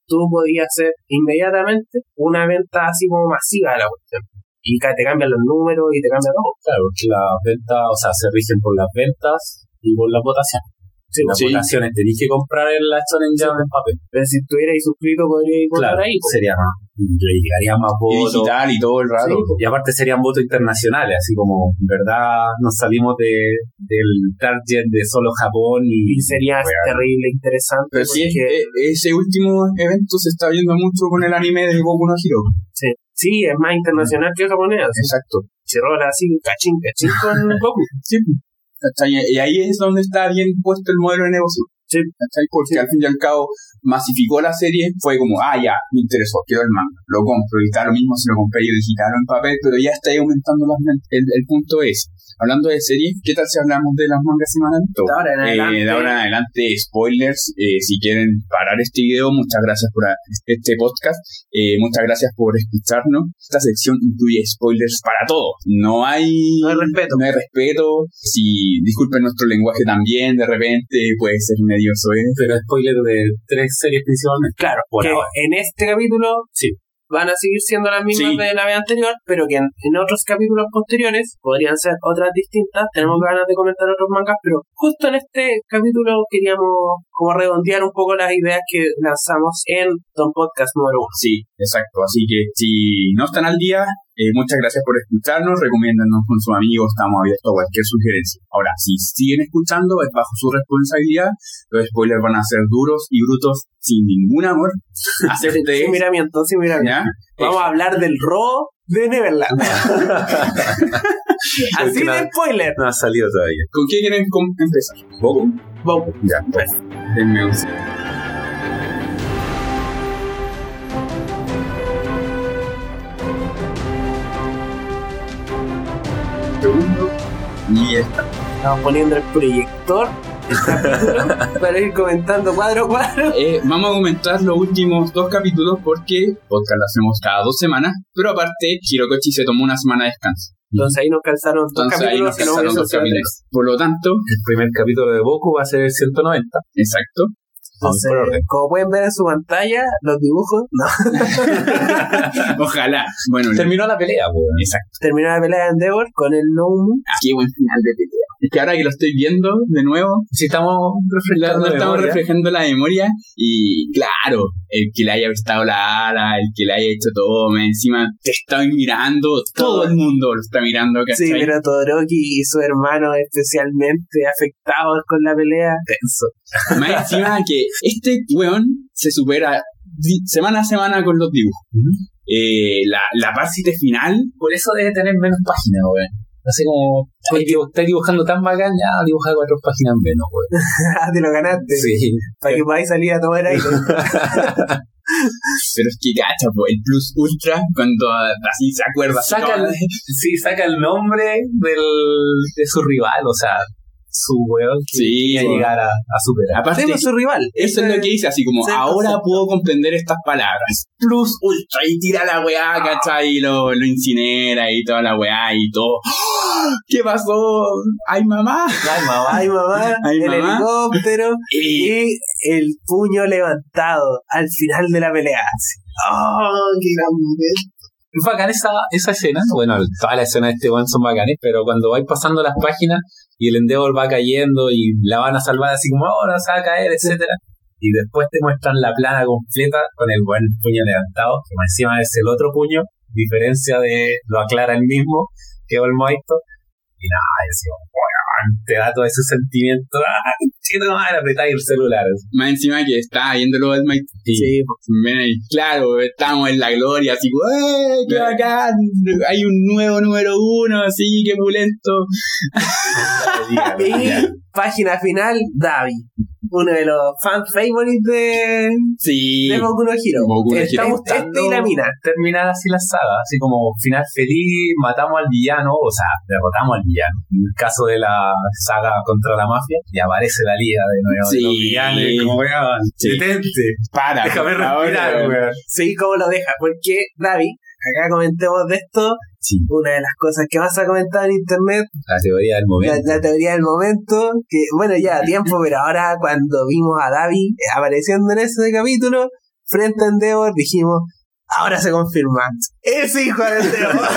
tú podías hacer inmediatamente una venta así como masiva de la cuestión. Y te cambian los números y te cambia todo. Claro, porque las ventas, o sea, se rigen por las ventas y por las votaciones. Sí, las sí. votaciones tenéis que comprar en la en papel. Pero si estuvierais suscrito, podríais votar Claro, ahí. sería más. Le llegaría más Y votos. digital y todo el rato. Sí, Y aparte serían votos internacionales, así como, en verdad, nos salimos de, del target de solo Japón y... Y sería terrible, interesante. Pero sí, porque- e- ese último evento se está viendo mucho con el anime de Goku no Hero. sí, sí, es más internacional que japonés. Exacto. Se rola así, cachín, cachín con Goku. Sí. ¿Cachai? Y ahí es donde está bien puesto el modelo de negocio. Sí. ¿Cachai? Porque al fin y al cabo masificó la serie, fue como, ah, ya, me interesó, quiero el manga, lo compro, y está lo mismo si lo compré yo digital o en papel, pero ya está ahí aumentando las el, el punto es, hablando de series, ¿qué tal si hablamos de las mangas semanales? De ahora en Eh, adelante. de ahora en adelante, spoilers. eh, si quieren parar este video, muchas gracias por este podcast. eh, muchas gracias por escucharnos. Esta sección incluye spoilers para todo. No hay, No hay respeto. no hay respeto. Si disculpen nuestro lenguaje también, de repente puede ser medio soez. Pero spoiler de tres series principalmente. Claro, Por que ahora. en este capítulo Sí. Van a seguir siendo las mismas Sí. de la vez anterior, pero que en, en otros capítulos posteriores podrían ser otras distintas. Tenemos ganas de comentar otros mangas, pero justo en este capítulo queríamos como redondear un poco las ideas que lanzamos en Don Podcast número uno. Sí, exacto. Así que si no están al día, eh, muchas gracias por escucharnos. Recomiéndanos con sus amigos. Estamos abiertos a cualquier sugerencia. Ahora, si siguen escuchando, es bajo su responsabilidad. Los spoilers van a ser duros y brutos sin ningún amor. Acepte. Sin miramiento, sin miramiento. Vamos a hablar del robo de Neverland. Así de spoiler. No ha salido todavía. ¿Con qué quieren empezar? ¿Bobo? Vamos. Ya, pues. Denme un segundo. Y esta. Estamos poniendo el proyector para ir comentando cuadro a cuadro. Eh, vamos a comentar los últimos dos capítulos porque podcast lo hacemos cada dos semanas, pero aparte Hirokochi se tomó una semana de descanso. Entonces ahí nos calzaron dos Entonces ahí nos capítulos y no calzaron dos capítulos. Por lo tanto, El primer capítulo de Boku va a ser el 190. exacto. Entonces, Vamos por orden. como pueden ver en su pantalla, los dibujos, no. Ojalá. Bueno, Terminó la pelea, pues. exacto. Terminó la pelea de Endeavor con el Nomu. Ah, Qué buen final de pelea. Es que ahora que lo estoy viendo de nuevo, Si estamos refrescando no estamos memoria. reflejando la memoria y claro, el que le haya prestado la ala, el que le haya hecho todo, más encima te está mirando, todo el mundo lo está mirando, ¿cachai? Sí, pero Todoroki y su hermano especialmente afectados con la pelea. Tenso. Más encima que este weón se supera semana a semana con los dibujos. Eh, la, la parte final, Por eso debe tener menos páginas, weón. Así como, dibu- estáis dibujando tan bacán, ya dibuja cuatro páginas menos, weón. Te lo ganaste. Sí. Para que podáis salir a tomar aire. pero es que cacha, po, el plus ultra, cuando así se acuerda. Saca el, sí, saca el nombre del, de su rival, o sea, su weón que Sí, quería weón. llegar a, a superar. Aparte, Hacemos su rival. Eso es lo que dice, así como, ahora concepto. puedo comprender estas palabras. Plus ultra, y tira la weá, ¿cachai? Y lo, lo incinera y toda la weá y todo. ¿Qué pasó? ¡Ay, mamá! Ay, mamá. Ay, mamá, Ay, el mamá. helicóptero Y y el puño levantado al final de la pelea. ¡Oh, qué gran momento! Es bacán esa, esa escena. Bueno, todas las escenas de este weón son bacanes, pero cuando vais pasando las páginas y el Endeavor va cayendo y la van a salvar así como, ahora se va a caer, etcétera. Y después te muestran la plana completa con el buen puño levantado, que más encima es el otro puño, diferencia de lo aclara el mismo que el Moito. Y nada, decía, weón, te da todo ese sentimiento, ah, chido, madre, apretar el celular. Más encima que estaba viéndolo del Mike. Sí, ahí, claro, estamos en la gloria, así, ¡eh! ¡Qué bacán! Hay un nuevo número uno, así, qué pulento. Y página final, Davi. Uno de los fan favorites de, Sí. de Boku no Hero. Boku no Hero. Estamos este y la mina. terminar así la saga, así como final feliz, matamos al villano, o sea, derrotamos al villano. En el caso de la saga contra la mafia, y aparece la de nuevo Sí. los como weón, Sí. detente, Para, déjame respirar, weón. weón. Sí, cómo lo deja. Porque, Davi, acá comentemos de esto. Sí. Una de las cosas que más ha comentado en internet, La teoría del momento. la teoría del momento, que bueno, ya a tiempo, pero ahora cuando vimos a Davi eh, apareciendo en ese capítulo, frente a Endeavor, dijimos, ahora se confirma, es hijo de Endeavor.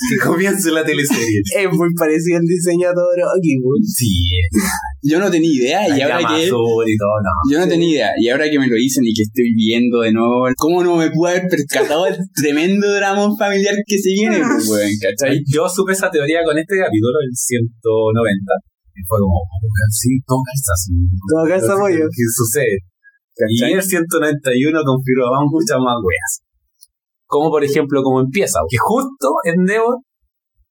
Que comience la teleserie. es muy parecido el diseño a Todoroki, weón. Sí, Yo no tenía idea, y ahora que. y todo, no. Yo no Sí. tenía idea, y ahora que me lo dicen y que estoy viendo de nuevo, ¿cómo no me pude haber percatado del tremendo drama familiar que se viene, pues, weón, ¿cachai? Yo supe esa teoría con este capítulo, el 190. Y fue como, weón, sí, todo calza. sí. Todo calza, pollo. que sucede? Y ¿Cachai? en el 191 confirmamos muchas más weas. Como por ejemplo, como empieza. Que justo Endeavor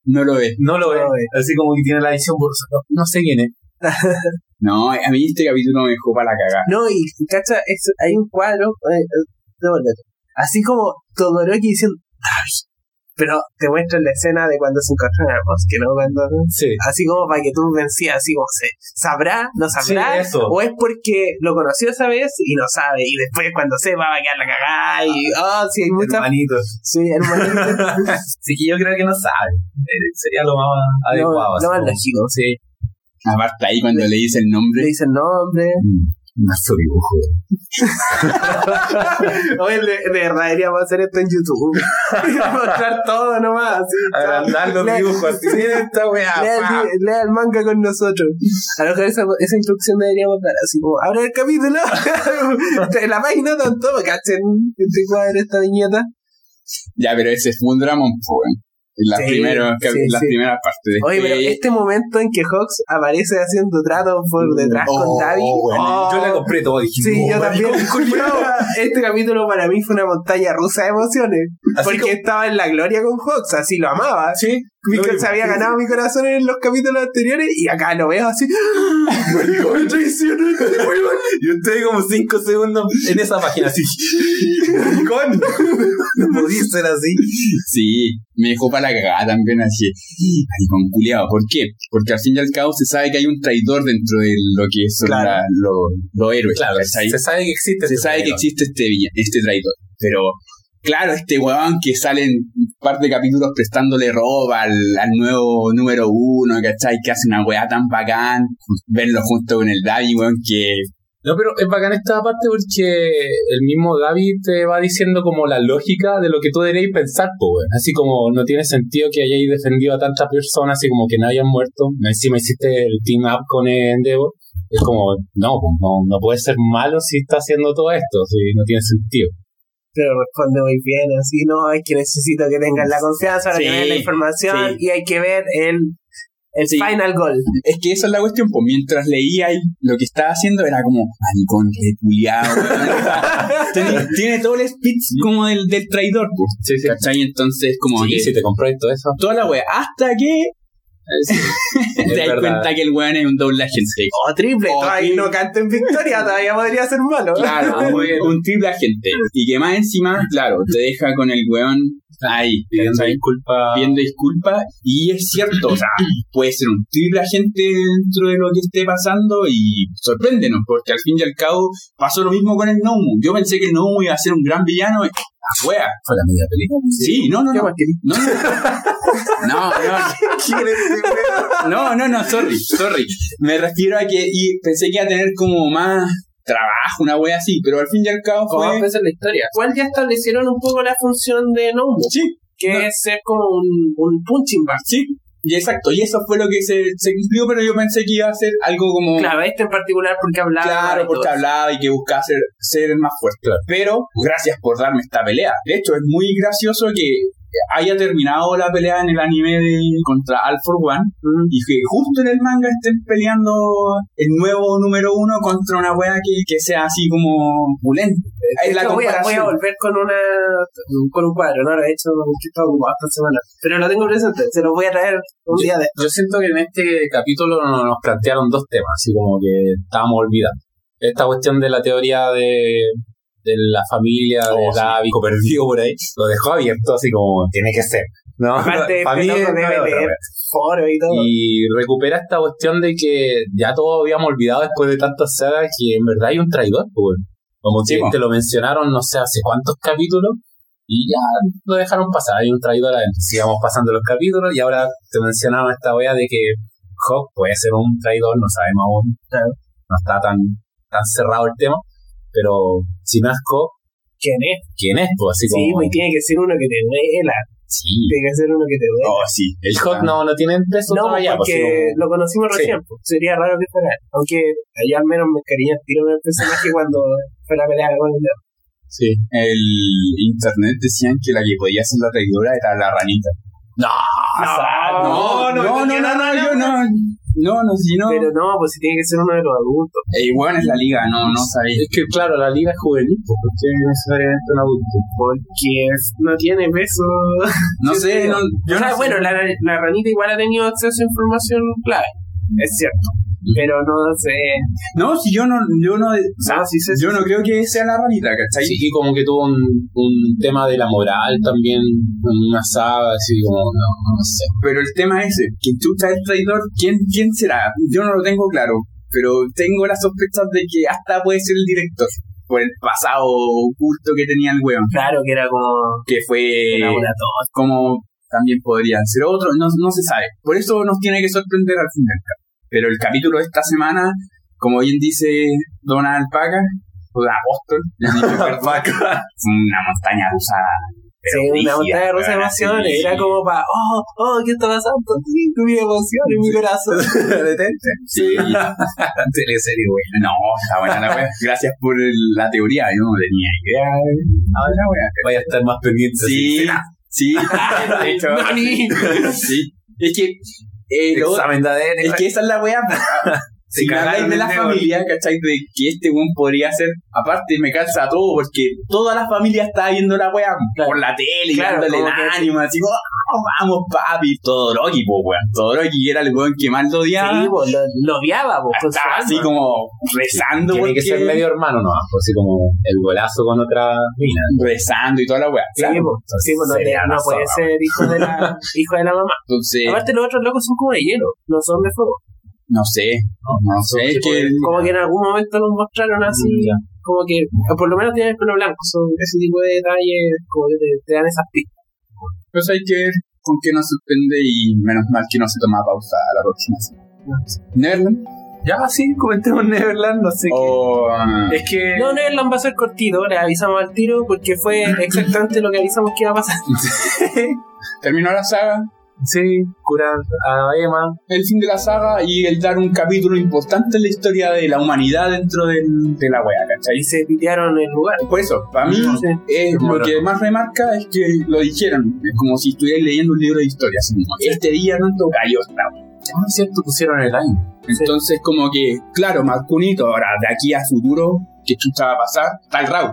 No lo ves. no lo ve. No lo ve. Así como que tiene la visión borrosa. No, no sé quién es. No, a mí este capítulo me dejó para la cagada. No, y cacha, es- hay un cuadro, eh, eh, devuélvete. así como Todoroki diciendo. Pero te muestra la escena de cuando se encontraron en el bosque, ¿no? Cuando, Sí. así como para que tú vencías, así como se sabrá, no sabrá, Sí, eso. o es porque lo conoció esa vez y no sabe, y después cuando sepa va a quedar la cagada, y oh, sí, hay muchas. Hermanitos. Sí, hermanito. Sí, que yo creo que no sabe. Eh, Sería lo más adecuado. lo así más lógico. Sí. Aparte ahí cuando le dice el Le nombre, dice el nombre. Nuestro dibujo. Oye, de, de verdad deberíamos hacer esto en YouTube. Mostrar todo nomás. Agrandar los dibujos así. Mira esta weá. Lea el, lea manga con nosotros. A lo mejor esa, esa instrucción deberíamos dar así como, abre el capítulo, de la página tanto, cachen este cuadro, esta viñeta. ya, pero ese fue un drama, pues. En las, Sí, primeros, cap- sí, las sí. primeras partes. Oye, pero este momento en que Hawks aparece haciendo tratos por detrás Oh, con Davi. bueno. oh, Yo la compré todo. Dije, Sí, yo también. este capítulo para mí fue una montaña rusa de emociones. Así porque como- estaba en la gloria con Hawks, así lo amaba. Sí. Mi- que se había ganado mi corazón en los capítulos anteriores y acá lo veo así. Maricón, traicionó este weón. Yo estoy como 5 segundos en esa página así. Maricón. No podía ser así. Sí, me dejó para la cagada también así. Con culiado. ¿Por qué? Porque al fin y al cabo se sabe que hay un traidor dentro de lo que son Claro. la- lo- los héroes. Claro, se sabe que existe. se este sabe que traidor. existe este, este traidor. Pero, claro, este weón que sale en un par de capítulos prestándole ropa al, al nuevo número uno, ¿cachai? Que hace una weá tan bacán. Verlo junto con el Davi, weón, que. No, pero es bacán esta parte porque el mismo David te va diciendo como la lógica de lo que tú deberías pensar, pues. Así como no tiene sentido que hayáis defendido a tantas personas, así como que no hayan muerto. Encima hiciste el team up con Endeavor. Es como, no, no, no puede ser malo si está haciendo todo esto, si no tiene sentido. Pero responde muy bien, así, no, es que necesito que tengan la confianza para Sí, que den la información sí. y hay que ver el, el Sí. final goal. Es que esa es la cuestión, pues mientras leía ahí, lo que estaba haciendo era como, maricón, reculiado, tiene, tiene todo el speech como del, del traidor, pues. Sí, sí. ¿Cachai? Entonces, como Sí, que si te compras todo eso. toda la wea, hasta que te das cuenta que el weón es un doble agente. O triple, O todavía triple. no canta en victoria, todavía podría ser malo. Claro, bien. un triple agente. Y que más encima, claro, te deja con el weón ahí, Pidiendo disculpas. pidiendo disculpas. Y es cierto, o sea, puede ser un triple agente dentro de lo que esté pasando y sorpréndenos, porque al fin y al cabo pasó lo mismo con el Nomu. Yo pensé que el Nomu iba a ser un gran villano. ¡A wea! Fue la media película. Sí, no, no, ¿Qué no. No, no. No, no, no, no, sorry, sorry. Me refiero a que y pensé que iba a tener como más trabajo, una wea así, pero al fin y al cabo ¿Cómo fue. empezar la historia? Igual ya establecieron un poco la función de Nombo, Sí, que No. es ser como un, un punching bag. sí. Y exacto, y eso fue lo que se, se cumplió, pero yo pensé que iba a ser algo como... Claro, este en particular porque hablaba. Claro, porque todo. hablaba y que buscaba ser, ser el más fuerte. Pero gracias por darme esta pelea. De hecho, es muy gracioso que haya terminado la pelea en el anime de, contra All for One Mm. y que justo en el manga estén peleando el nuevo número uno contra una wea que, que sea así como pulenta. Es la voy, a, voy a volver con una con un cuadro, no lo he hecho que he estado ocupado esta semana. Pero lo tengo presente, se lo voy a traer un día de Yo siento que en este capítulo no- nos plantearon dos temas, así como que estábamos olvidando. Esta cuestión de la teoría de, de la familia de Oh, sí. Perdido por ahí, lo dejó abierto así como tiene que ser. ¿no? Aparte, este no foro y todo. Y recupera esta cuestión de que ya todos habíamos olvidado después de tantas sagas que en verdad hay un traidor, pues. Como Sí, que te lo mencionaron no sé hace cuántos capítulos y ya lo dejaron pasar, hay un traidor adentro. Sigamos pasando los capítulos y ahora te mencionaron esta wea de que Hawk puede ser un traidor, no sabemos aún. Claro. No está tan, tan cerrado el tema, pero si no es Hawk, ¿Quién es? ¿quién es? Pues así Sí, como... pues tiene que ser uno que te duela. sí. Tiene que ser uno que te duela. Oh, sí. El Hawk no, no tiene peso No, todavía, pues, porque como- lo conocimos Sí. recién. pues. Sería raro que fuera. Aunque yo al menos me el tiro con el personaje cuando fue la pelea con el. Sí. El internet decían que la que podía ser la traidora era la ranita. No, no, no, no, no, no, yo no. No, no, si no. Pero no, pues si tiene que ser uno de los adultos. Eh, bueno, es la liga, no, no sabéis. Es que, claro, la liga es juvenil, pues, ¿por qué necesariamente un adulto? Porque es- no tiene peso. No sé, no, yo o sea, no sé. bueno, la, la ranita igual ha tenido acceso a información clave. Es cierto. Pero no sé. No, si yo no, yo no, o sea, sí yo sí no creo que sea la ranita, ¿cachai? Sí, y como que tuvo un, un tema de la moral también, una saga, así como, no, no sé. Pero el tema es ese, que chucha el traidor, ¿quién, ¿quién será? Yo no lo tengo claro, pero tengo las sospechas de que hasta puede ser el director, por el pasado oculto que tenía el weón, Claro que era como. que fue como también podrían ser otros, no, no se sabe. Por eso nos tiene que sorprender al final. Pero el capítulo de esta semana, como bien dice Donald Paca, o Apóstol, una montaña rusa. pero Sí, una montaña rusa de emociones. Era como para, oh, oh, ¿qué está pasando? Sí, mi emoción en mi corazón. Detente. Sí. Teleserie, güey. No, está buena la wea. Gracias por la teoría, yo no tenía idea de la wea. Vaya a estar más pendiente. Sí, sí. De hecho, sí. Es que, eh, lo- Examen de ADN. es que esa es la wea. Si me habláis de la familia, ¿cachai? De que este weón podría ser, aparte me calza todo, porque toda la familia estaba viendo la wea Claro. por la tele, Claro, dándole como el ánimo, así, "Oh, vamos papi, Todoroki, po weón. Todoroki era el weón que más lo odiaba. Sí, pues, lo, lo odiaba, pues, estaba así alma. como rezando Tiene porque que ser medio hermano, ¿no? Así como el golazo con otra mina. rezando y toda la wea. Sí, Claro. pues, sí, pues, no, te- puede ser hijo de la, hijo de la mamá. Entonces, Aparte, los otros locos son como de hielo, no son de fuego. no sé, no, sé, es que Como que en algún momento nos mostraron así, Ya. como que, por lo menos tienen el pelo blanco, son ese tipo de detalles, como que te, te dan esas pistas. Pues hay que ver con qué nos sorprende y menos mal que no se toma pausa a la próxima semana. Neverland Ya, sí, comentemos Neverland, no sé o ah, qué. Es que. No, Neverland va a ser cortito, le avisamos al tiro porque fue exactamente lo que avisamos que iba a pasar. terminó la saga, Sí, curar a Emma. el fin de la saga y el dar un capítulo importante en la historia de la humanidad dentro del- de la wea, ¿cachai? Y se pitearon el lugar. Por eso, para mí, Sí. eh, lo Bueno. que más remarca es que lo dijeron, es como si estuvierais leyendo un libro de historia. Este día tanto cayó esta es cierto, pusieron el año. Entonces, como que, claro, Marcunito, ahora de aquí a futuro, ¿qué chucha va a pasar? Está el Raúl.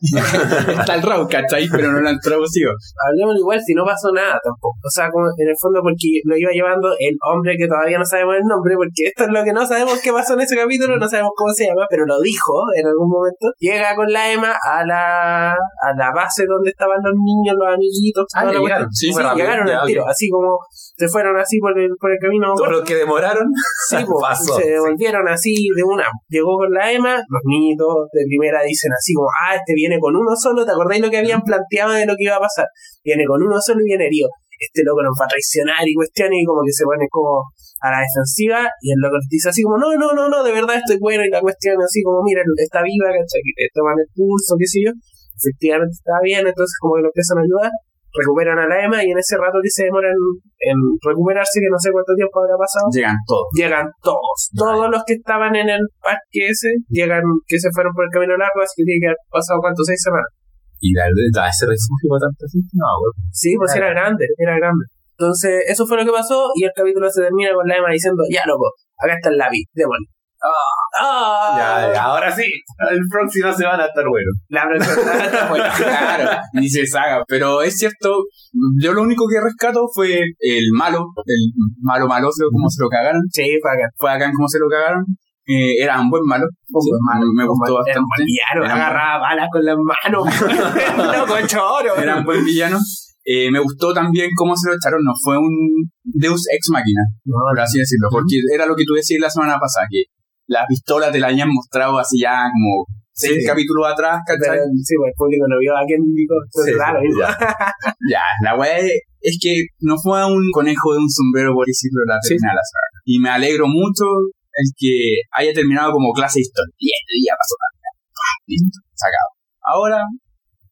Está el Raúl, ¿cachai? Pero no lo han traducido. Hablemos igual si no pasó nada tampoco. O sea, como en el fondo porque lo iba llevando el hombre que todavía no sabemos el nombre, porque esto es lo que no sabemos qué pasó en ese capítulo, no sabemos cómo se llama, pero lo dijo en algún momento. Llega con la Emma a la, a la base donde estaban los niños, los amiguitos. Ah, llegaron. cuestión. Sí, Sí, llegaron al tiro, así como se fueron así por el, por el camino. Todos los que demoraron. Sí, po, Pasó. se devolvieron así de una. Llegó con la Emma, los niñitos de primera dicen así como, ah, este viene con uno solo, ¿te acordáis lo que habían planteado de lo que iba a pasar? Viene con uno solo y viene herido. Este loco nos va a traicionar y cuestiones y como que se pone como a la defensiva y el loco dice así como, no, no, no, no, de verdad estoy bueno y la cuestión así como, mira, está viva, ¿cachai? Toman el pulso, qué sé yo. Efectivamente está bien, entonces como que lo empiezan a ayudar recuperan a la Emma y en ese rato que se demoran en recuperarse, que no sé cuánto tiempo habrá pasado, Llegan todos. llegan todos. Todos los que estaban en el parque ese, llegan, que se fueron por el camino largo, así que tiene que haber pasado cuánto, seis semanas. Y da, da ese refugio para tanta gente, no, weón. Sí, pues era grande, era grande. Entonces, eso fue lo que pasó y el capítulo se termina con la Emma diciendo, ya loco, acá está el lápiz, démosle. Ah, Ya, ya, ahora sí. El próximo semana va a estar bueno. La presentación está buena. Claro, ni se saga. Pero es cierto, yo lo único que rescato fue el malo, el malo maloso, como se lo cagaron. Sí, fue acá. Fue acá en cómo se lo cagaron. Eh, era un buen malo. Buen malo, me gustó buen- era un bastante. villano, agarraba balas con las manos. Loco, choro. Era un buen villano. Eh, me gustó también cómo se lo echaron. No fue un Deus ex máquina, No, por así decirlo. Porque era lo que tú decías la semana pasada, que la pistola te la habían mostrado así ya como seis Sí. capítulos atrás, pero, ¿cachai? sí, pues el público no vio a quién. Entonces, Sí, claro, sí, y- Ya, la weá es, que no fue un conejo de un sombrero, por decirlo, la Sí. termina la saga. Y me alegro mucho el que haya terminado como clase de historia. Y este día pasó tarde. Listo, sacado. Ahora,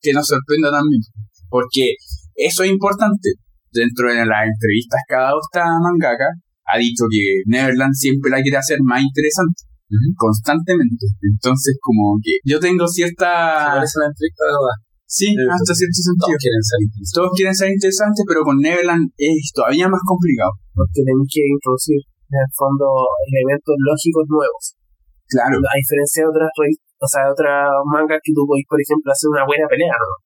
que nos sorprenda también. Porque eso es importante. Dentro de las entrevistas que ha dado esta mangaka, ha dicho que Neverland siempre la quiere hacer más interesante. Constantemente. Entonces, como que yo tengo cierta... Parece la entrevista de verdad. Sí, Sí, hasta cierto Todos sentido. quieren salir. Todos quieren ser interesantes, pero con Neverland es todavía más complicado. porque tenéis que introducir en el fondo elementos lógicos nuevos. Claro. A diferencia de otras o sea, de otras mangas que tú podéis, por ejemplo, hacer una buena pelea, ¿no?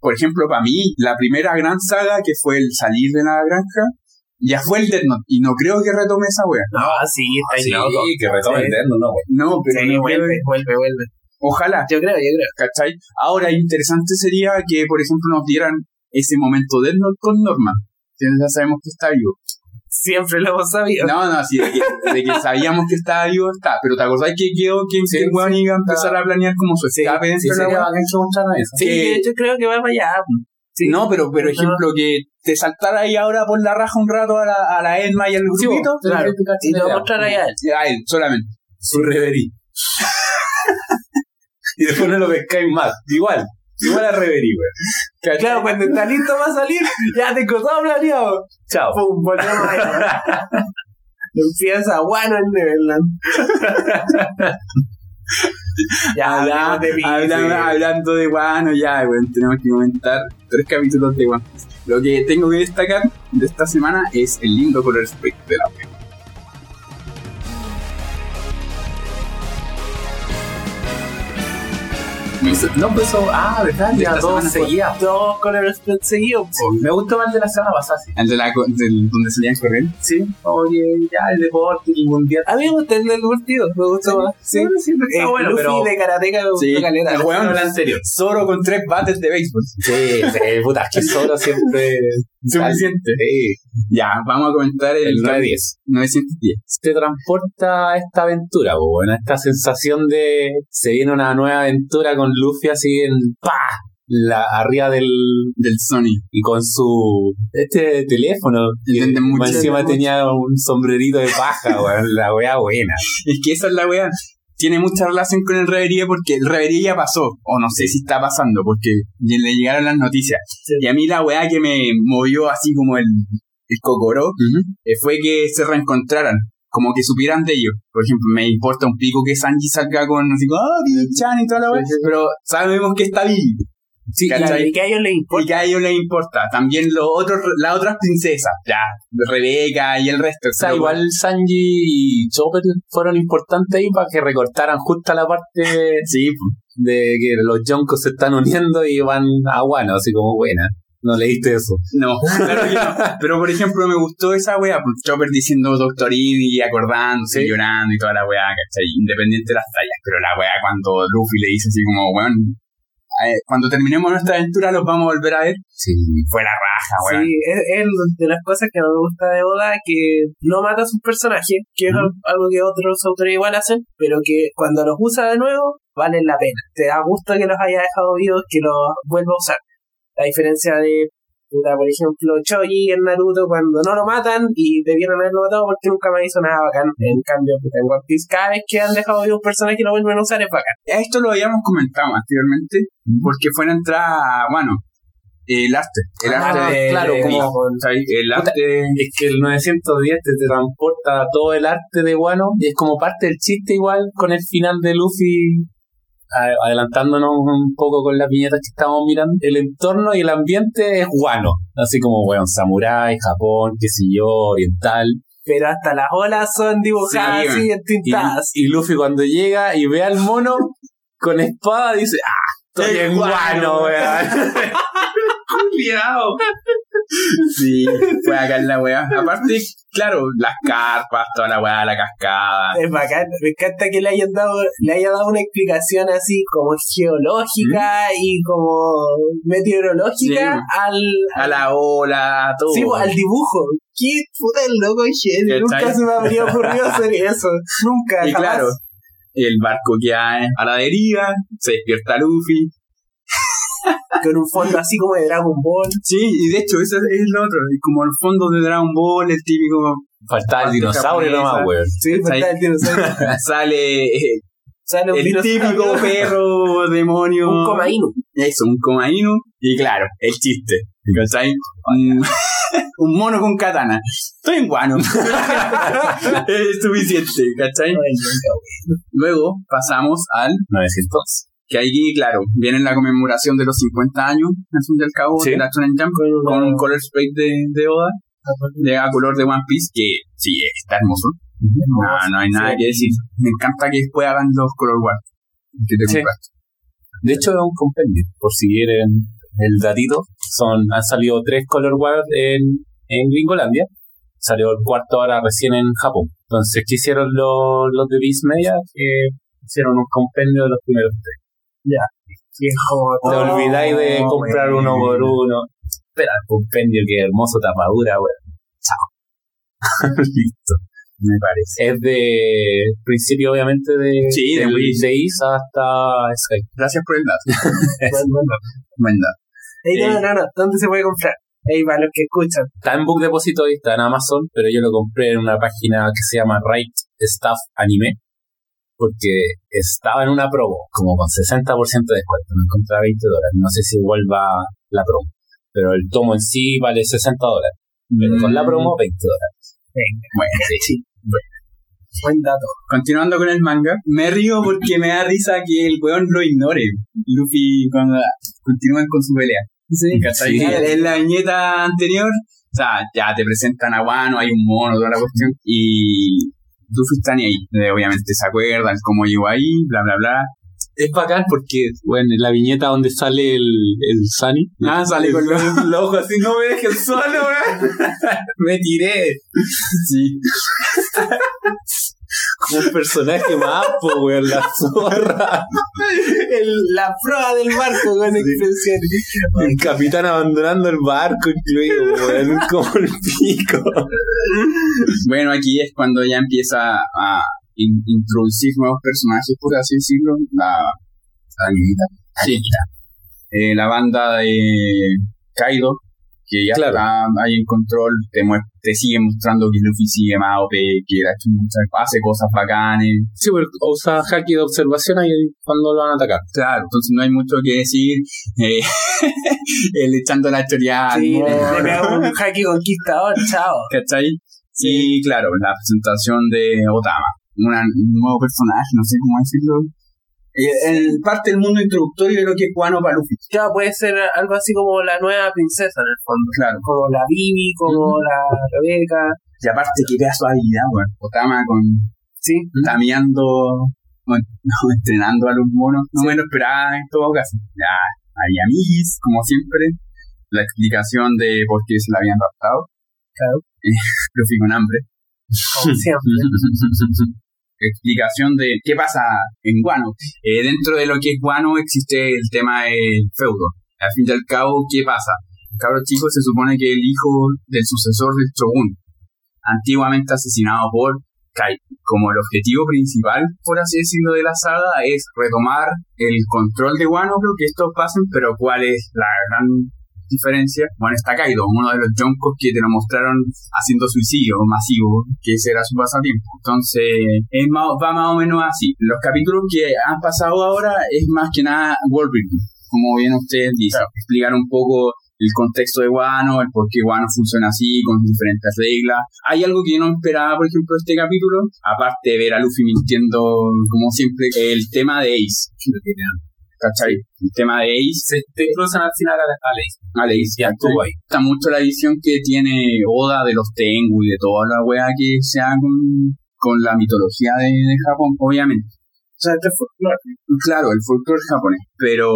Por ejemplo, para mí, la primera gran saga que fue el salir de la granja, ya fue el Death Note. Y no creo que retome esa wea. No, sí, está Sí, loco. que retome Sí. eterno, no, güey. No, pero Sí, no creo- vuelve, vuelve, vuelve. Ojalá, Yo creo, yo creo. ¿cachai? Ahora, interesante sería que, por ejemplo, nos dieran ese momento Death Note con Norma. Que ya sabemos que está vivo. Siempre lo hemos sabido. No, no, sí, de que, de que sabíamos que estaba vivo, está. Pero ¿te acordás que quedó que Sí, el weón iba a empezar a planear como su Sí, escape dentro Sí, de la wea? Sí, creo que va para allá. Sí. No, pero, pero ejemplo, que te saltara ahí ahora por la raja un rato a la, a la Edma y al Sí, grupito. claro. Y te va a mostrar allá. A él, solamente. Su reverí. y después no lo pescáis más. Igual. Igual a reverí, güey. Claro, cuando está listo para salir, ya tengo todo planeado. Chao. Pum, volvemos allá. Empieza Guano en Neverland. ya, Habla- hablemos de Piece. habla- hablando de Wano, ya, weón, tenemos que comentar tres capítulos de One Piece. Lo que tengo que destacar de esta semana es el lindo color spec de la wea. No empezó. Ah, ¿verdad? Ya fue- seguían. Dos colores seguidos. po. Me gustó más el de la semana pasada, sí. El de la, del, donde salían corriendo. Sí, oye, ya el deporte, el mundial. A mí me gusta el del partido, me gustó más. Sí, sí, está Eh, bueno, Luffy pero. de Karateka me Sí, caleta. el weón el anterior. Zoro con tres bates de béisbol. Sí, sí, puta, es que solo siempre. Suficiente. Sí, Ya, vamos a comentar el, el 910. 910. Te transporta a esta aventura, bueno, esta sensación de se viene una nueva aventura con Luffy así en pa la arriba del Del Sony. y con su este teléfono mucho. más encima tenía un sombrerito de paja, weón, la wea buena. Es que esa es la weá. Tiene mucha relación con el reverie porque el reverie ya pasó. O no sé si está pasando porque le le llegaron las noticias. Sí. Y a mí la weá que me movió así como el, el cocoró eh, fue que se reencontraran. Como que supieran de ellos. Por ejemplo, me importa un pico que Sanji salga con así como, ah, Chan y toda la. Sí. Pero sabemos que está vivo. Sí, ¿Cachai? Y que a ellos les Y importa. que a ellos les importa. También los otros, las otras princesas. Ya, Rebeca y el resto. O sea, igual Sanji y Chopper fueron importantes ahí para que recortaran justo la parte Sí, de que los Yonkos se están uniendo y van a Wano, así como buena. No leíste eso. No, claro que no. Pero por ejemplo, me gustó esa wea, pues Chopper diciendo Doctorín y acordándose, Sí. llorando y toda la wea, ¿cachai? Independiente de las tallas. Pero la wea cuando Luffy le dice así como, weón, eh, cuando terminemos nuestra aventura los vamos a volver a ver, Sí. fue la raja, weón. Sí, es, es de las cosas que me gusta de Oda, que no mata a sus personajes, que es algo que otros autores igual hacen, pero que cuando los usa de nuevo, valen la pena. Te da gusto que los haya dejado vivos, que los vuelva a usar. A diferencia de, por ejemplo, Choji en Naruto, cuando no lo matan y debieron haberlo matado porque nunca más hizo nada bacán. En cambio, en One Piece, cada vez que han dejado vivos personajes y lo vuelven a usar es bacán. Esto lo habíamos comentado anteriormente, porque fue una entrada, bueno, El arte. El Ah, arte de, claro, de- como-. El arte. Es que el 910 te transporta todo el arte de Wano y es como parte del chiste igual con el final de Luffy adelantándonos un poco con las viñetas que estamos mirando, el entorno y el ambiente es guano, así como, weón, samurái, Japón, qué sé yo, oriental. Pero hasta las olas son dibujadas Sí, Y, entintadas. y Luffy cuando llega y ve al mono con espada dice, ah, estoy Es en guano, guano". weón. Cuidado. Sí, fue acá en la weá. Aparte, claro, las carpas, toda la weá, la cascada. Es bacán, me encanta que le hayan dado, le haya dado una explicación así como geológica y como meteorológica Sí. al, A la ola, todo. sí, pues, al dibujo. Qué puta el loco. ¿Cachai? Nunca se me habría ocurrido hacer eso. Nunca, Y jamás. claro, el barco queda a la deriva, se despierta Luffy. Con un fondo así como de Dragon Ball. Sí, y de hecho, eso es lo otro. y Como el fondo de Dragon Ball, el típico. Faltaba el dinosaurio nomás, weón. Sí, está el dinosaurio. Sale eh, Sale un el dinosaurio. típico perro demonio. Un comaíno. Eso, un comaíno. Y claro, el chiste. ¿Cachai? Un, un mono con katana. Estoy en guano. es suficiente, ¿cachai? Luego pasamos al 900. Que ahí, claro, viene la conmemoración de los 50 años, al fin y al cabo, Sí. de la Shonen Jump, con un color spray de, de Oda, de a color de One Piece, que sí, está hermoso. No, no hay nada Sí. que decir. Me encanta que después hagan los color guard que te Sí. compraste. De hecho, es un compendio, por si quieren el datito. Son, han salido tres Color Guard en, en Gringolandia. Salió el cuarto ahora recién en Japón. Entonces, ¿qué hicieron los, los de Beast Media? Que hicieron un compendio de los primeros tres. Es como Te olvidáis de comprar uno por uno. Espera, el compendio, que hermoso tapadura, weón. Chao. Listo. Me parece. Es de principio, obviamente, de, Sí, de de Is hasta Sky. Gracias por el dato. Buen dato. Ey, no, Eh. no, no. ¿Dónde se puede comprar? Ahí para los que escuchan. Está en Book Depository, está en Amazon, pero yo lo compré en una página que se llama Right Stuff Anime, porque estaba en una promo, como con 60% de descuento, no encontraba 20 dólares. No sé si vuelva la promo, pero el tomo en sí vale 60 dólares, pero con la promo 20 dólares. Bueno, sí. Buen dato. Continuando con el manga, me río porque me da risa que el weón lo ignore. Luffy cuando continúan con su pelea. Sí. Sí. En la viñeta anterior, o sea, ya te presentan a Wano, hay un mono, toda la cuestión, y Luffy está ni ahí. Eh, obviamente se acuerdan cómo llegó ahí, bla, bla, bla. Es bacán porque, bueno, en la viñeta donde sale el, el Sunny, Ah, sale con los... los ojos así, no me dejen solo, weón. me tiré. Sí. Como un personaje más, po, weón, la zorra. El- la prueba del barco con expresión. El capitán abandonando el barco incluido, weón, como el pico. Bueno, aquí es cuando ya empieza a in- introducir nuevos personajes, por así decirlo. La, la niñita. Sí. Eh, la banda de Kaido, que ya Claro. está ahí en control, te, te sigue mostrando que Luffy sigue más OP, que muchas- hace cosas bacanes. Sí, porque usa haki de observación ahí cuando lo van a atacar. Claro, entonces no hay mucho que decir. Eh, él echando la historia Sí, le, le pega un hacky conquistador, chao. ¿cachai? Y claro, la presentación de Otama, una- un nuevo personaje, no sé cómo decirlo. Eh, el parte del mundo introductorio de lo que es Guano para Luffy. Claro, puede ser algo así como la nueva princesa en el fondo. Claro. Como la Bibi, como la Rebeca. Y aparte que vea su habilidad, weón. Otama con Sí. tameando, bueno, no, entrenando a los monos. No me lo esperaba en todo caso. Ya, hay amiguis, como siempre. La explicación de por qué se la habían raptado. Claro. Luffy con hambre. Como siempre. explicación de qué pasa en Guano. Eh, dentro de lo que es Guano existe el tema del feudo. Al fin y al cabo, ¿qué pasa? Cabro chico se supone que el hijo del sucesor del Shogun, antiguamente asesinado por Kai. Como el objetivo principal, por así decirlo, de la saga es retomar el control de Guano, creo que estos pasen, pero ¿cuál es la gran diferencia? Bueno, está Kaido, uno de los Jonkos que te lo mostraron haciendo suicidio masivo, que ese era su pasatiempo. Entonces, es más- va más o menos así. Los capítulos que han pasado ahora es más que nada World Building, como bien ustedes dicen. Explicar un poco el contexto de Wano, el por qué Wano funciona así, con diferentes reglas. Hay algo que yo no esperaba, por ejemplo, este capítulo, aparte de ver a Luffy mintiendo, como siempre, el tema de Ace. ¿Cachai? El tema de Ace. Se te cruzan al final a, a Lace. A Ace, Ya estuvo ahí. Gusta mucho la visión que tiene Oda de los Tengu y de toda la wea que se haga con, con la mitología de, de Japón, obviamente. O sea, este fue Claro, el folclore japonés, pero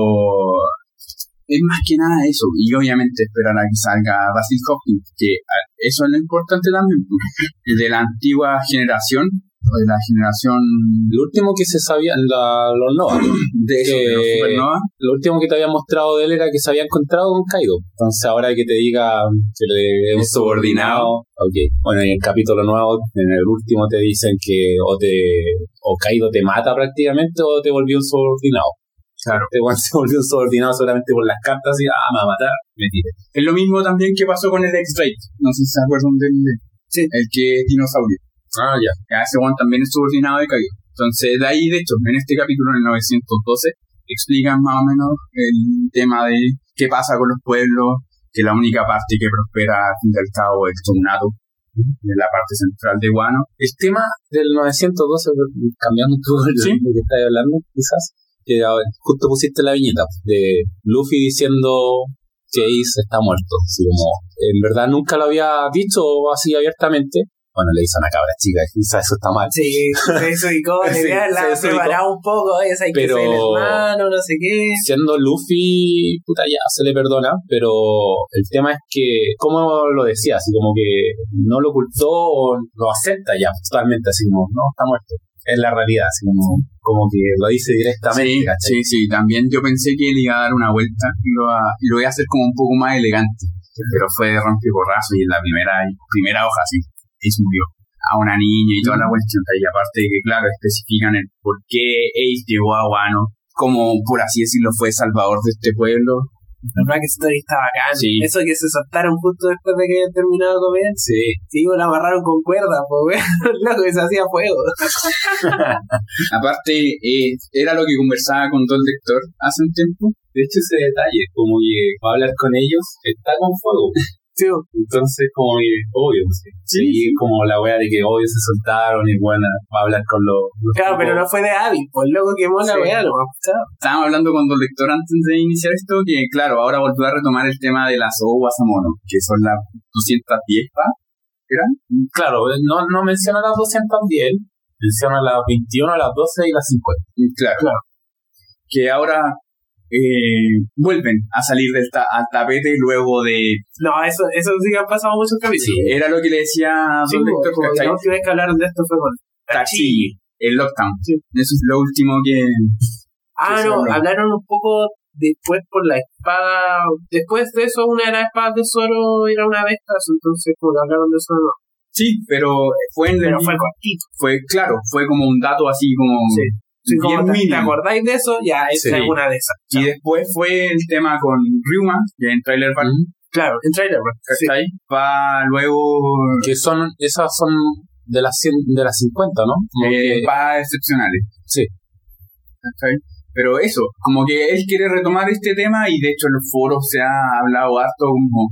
es más que nada eso, y obviamente esperar a que salga Basil Hopkins, que eso es lo importante también, de la antigua generación, de la generación Lo último que se sabía, la- los Nova, de eso, de los supernova, lo último que te había mostrado de él era que se había encontrado con Kaido. Entonces ahora que te diga que le es un subordinado. ok. Bueno, y en el capítulo nuevo, en el último te dicen que o te o Kaido te mata prácticamente o te volvió un subordinado. Claro. Este weón se volvió un subordinado solamente por las cartas y ah, me va a matar, me tiré. Es lo mismo también que pasó con el X-Drake, no sé si se acuerdan del Sí. el que es dinosaurio. Ah, ya. Ya ese one también es subordinado de Kaido. Entonces, de ahí, de hecho, en este capítulo, en el 912, explican más o menos el tema de qué pasa con los pueblos, que la única parte que prospera al fin y al cabo es el shogunato, de la parte central de Wano. El tema del 912, cambiando un poco Sí. de que estás hablando, quizás, que ver, justo pusiste la viñeta de Luffy diciendo que Ace está muerto. Así como, en verdad nunca lo había dicho así abiertamente. Bueno, le hizo una cabra chica, quizás eso está mal. Sí, se desubicó, Sí, le la preparado un poco, esa hay que Pero- ser el hermano, no sé qué. Siendo Luffy, puta, ya se le perdona, pero el tema es que, como lo decía, así como que no lo ocultó o lo acepta ya totalmente, así como, no, está muerto. Es la realidad, así como, como que lo dice directamente, Sí, ¿cachai? sí, sí, también yo pensé que le iba a dar una vuelta y lo, y lo voy a hacer como un poco más elegante, pero fue de rompeporrazo y en la primera, primera hoja, sí, Ace murió a una niña y toda la cuestión, y aparte de que, claro, especifican el por qué Ace llegó a Wano, como, por así decirlo, fue salvador de este pueblo. La backstory está bacán. Sí. Eso que se soltaron justo después de que habían terminado de comer. Sí, Sí, la amarraron con cuerda, pues. Loco, que se hacía fuego. Aparte, eh, era lo que conversaba con todo el lector hace un tiempo. de hecho ese detalle, como que va a hablar con ellos, está con fuego. Sí, Entonces, como que, obvio, sí. Sí, Sí, como la wea de que obvio se soltaron y bueno, va a hablar con los. los claro, pero no fue de Abby, pues loco quemó la Sí. weá, no chao. Estábamos hablando con el lector antes de iniciar esto, que claro, ahora volvió a retomar el tema de las oguas a mono, que son las 210 pa, ¿eran? Claro, no, no menciona las 210, menciona las 21, las 12 y las 50. Y Claro. Que ahora eh, vuelven a salir del ta- al tapete luego de... No, eso, eso sí que han pasado muchos capítulos. Era lo que le decía Sí, don como- la última vez que hablaron de esto fue con Tachi, el lockdown. Sí. Eso es lo último que... Ah, Sí, sí, no, hablaron un poco después por la espada. Después de eso, una de las espadas de Zoro era una de estas, entonces, como que hablaron de eso, no. Sí, pero fue en el Pero fue mismo- cortito. fue claro, fue como un dato así como Sí. Sí, como te, te acordáis de eso, ya es Sí. alguna de esas. Y después fue el tema con Ryuma, que en Trailer Park, Claro, en trailer, bro. Sí. ¿cachai? Va luego Que son, esas son de las 100, de las 50, ¿no? Como eh, que- va excepcionales. Sí. ¿cachai? Pero eso, como que él quiere retomar este tema y de hecho en los foros se ha hablado harto como,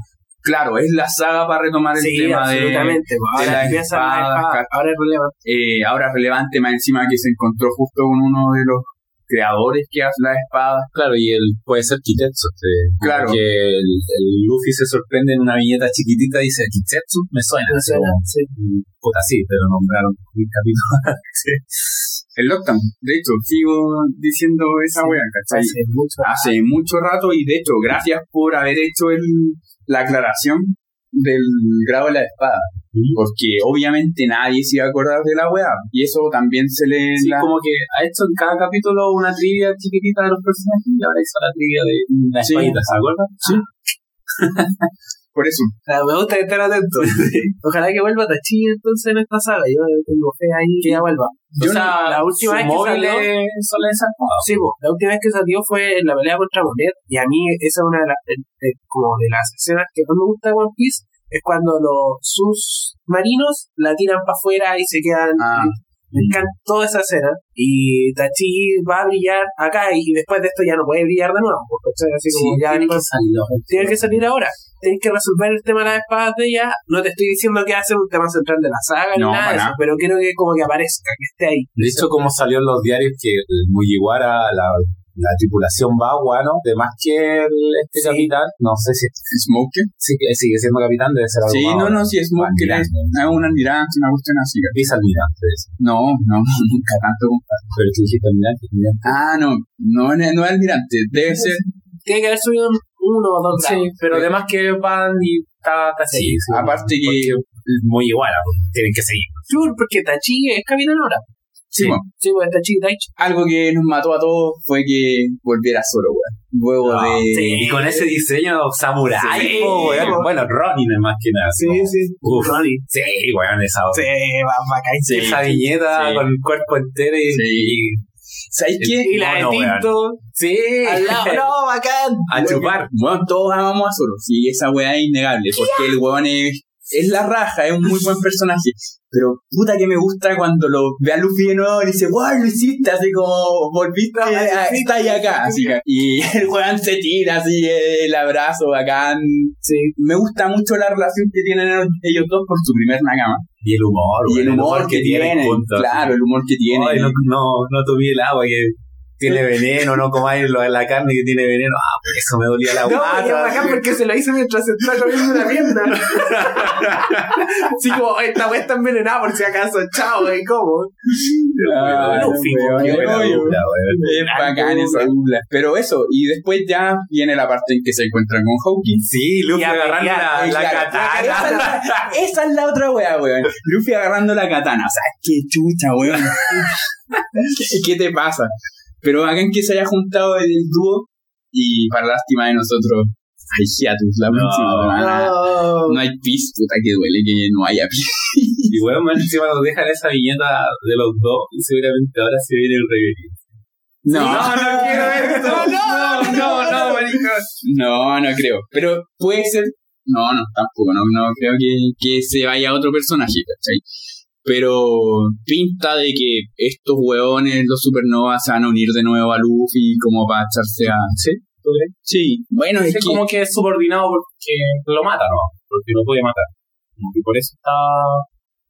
claro, es la saga para retomar el Sí, tema absolutamente. pues, de ahora las espadas, es relevante. eh, ahora relevante más encima que se encontró justo con uno de los creadores que hace las espadas. Claro, y él puede ser Kitetsu. este, Claro. Que el, el Luffy se sorprende en una viñeta chiquitita y dice Kitetsu, me suena. Sé, como, sí. Puta, sí, pero nombraron un capítulo. El lockdown, de hecho, sigo diciendo esa Sí, wea, ¿cachai? Hace mucho. hace mucho rato y de hecho gracias por haber hecho el, la aclaración del grado de la espada porque obviamente nadie se iba a acordar de la weá y eso también se le Sí, la- como que ha hecho en cada capítulo una trivia chiquitita de los personajes y ahora hizo la trivia de la Sí. espadita, ¿se acuerdan? Sí. por eso Ah, me gusta estar atento. Ojalá que vuelva Tachi entonces en esta saga. Yo tengo fe ahí que ya vuelva. Yo o sea, la última vez que salió. esas cosas. Sí, po, la última vez que salió fue en la pelea contra Monet. Y a mí, esa es una de las, de- de- como de las escenas que más me gusta de One Piece. Es cuando los submarinos la tiran para afuera y se quedan. Ah. Me encantó esa escena. Y Tachi va a brillar acá y después de esto ya no puede brillar de nuevo. pues. Así como ya tiene que salir ahora. tiene que salir ahora. Tienes que resolver el tema de las espadas de ella. No te estoy diciendo que ser un tema central de la saga No, ni nada de eso, pero quiero que como que aparezca, que esté ahí. De hecho, como salió en los diarios que el Mugiwara, la, la tripulación va a Wano, de más que el, este Sí. capitán, no sé si Smoker. sigue, sigue siendo capitán, debe ser algo Sí, no, no, si Smoker es, Almirante. es un almirante, una cuestión así. Vicealmirante, eso. No, no, nunca tanto. pero tú dijiste almirante, almirante. Ah, no, no, es- no es almirante, debe ser. Tiene que haber subido un uno o dos Sí, pero además que van y está, Sí, así, aparte que- muy igual, tienen que seguir. Sure, porque Tachi es capitán ahora. Sí, bueno, Sí, pues Tachi Daichi. algo que nos mató a todos fue que volviera solo, weón. Luego Ah, de. sí. Y con ese diseño samurai, Sí, po, weón. po. bueno, Ronin es más que nada. Sí, como- sí. Uf, Ronin. sí, weón, esa, Sí, va, caer. Sí. esa viñeta sí. con el cuerpo entero y, Sí. y- ¿Sabes qué? Y la de No, weón. Tinto. sí, Al lado. No, bacán. a chupar. Bueno, todos amamos a Zoro. Sí, esa weá es innegable. Porque el weón es, es la raja, es un muy buen personaje. Pero puta que me gusta cuando lo ve a Luffy de nuevo y dice, wow, lo hiciste, así como volviste, a, está ahí acá. Así que- y el weón se tira así, el abrazo bacán. Sí. Me gusta mucho la relación que tienen ellos dos por su primer Nakama. Y el humor, Y el humor que tienen, juntos. claro, el humor que tienen. Ay, no, no, no tomé el agua que tiene veneno, no comáis lo de la carne que tiene veneno. Ah, por eso me dolía la No, y es guata. bacán porque se lo hizo mientras se está comiendo una pierna. Así como, esta weá está envenenada por si acaso, chao, ¿y cómo? Ah. Es bacán esa dupla. Pero eso, y después ya viene la parte en que se encuentran con Hawkins. Sí, Luffy agarrando la, la katana. Esa es la, esa es la otra weá, weón. Luffy agarrando la katana. O sea, qué chucha, weón. ¿Qué- ¿Qué te pasa? Pero bacán que se haya juntado el dúo y para lástima de nosotros hay hiatus la No, próxima semana. No. No hay pis, puta que duele que no haya pis. Y weón, man, encima nos dejan esa viñeta de los dos y seguramente ahora se viene el reverie. No, no quiero ver esto. No, no, no, marica. No, no creo. Pero puede ser. No, no, tampoco. No, no creo que, que se vaya otro personaje, ¿cachai? Pero pinta de que estos hueones, los supernovas, se van a unir de nuevo a Luffy como para echarse a. ¿Sí? Sí. Bueno, es Es que. como que es subordinado porque lo mata, ¿no? Porque no puede matar. Como que por eso está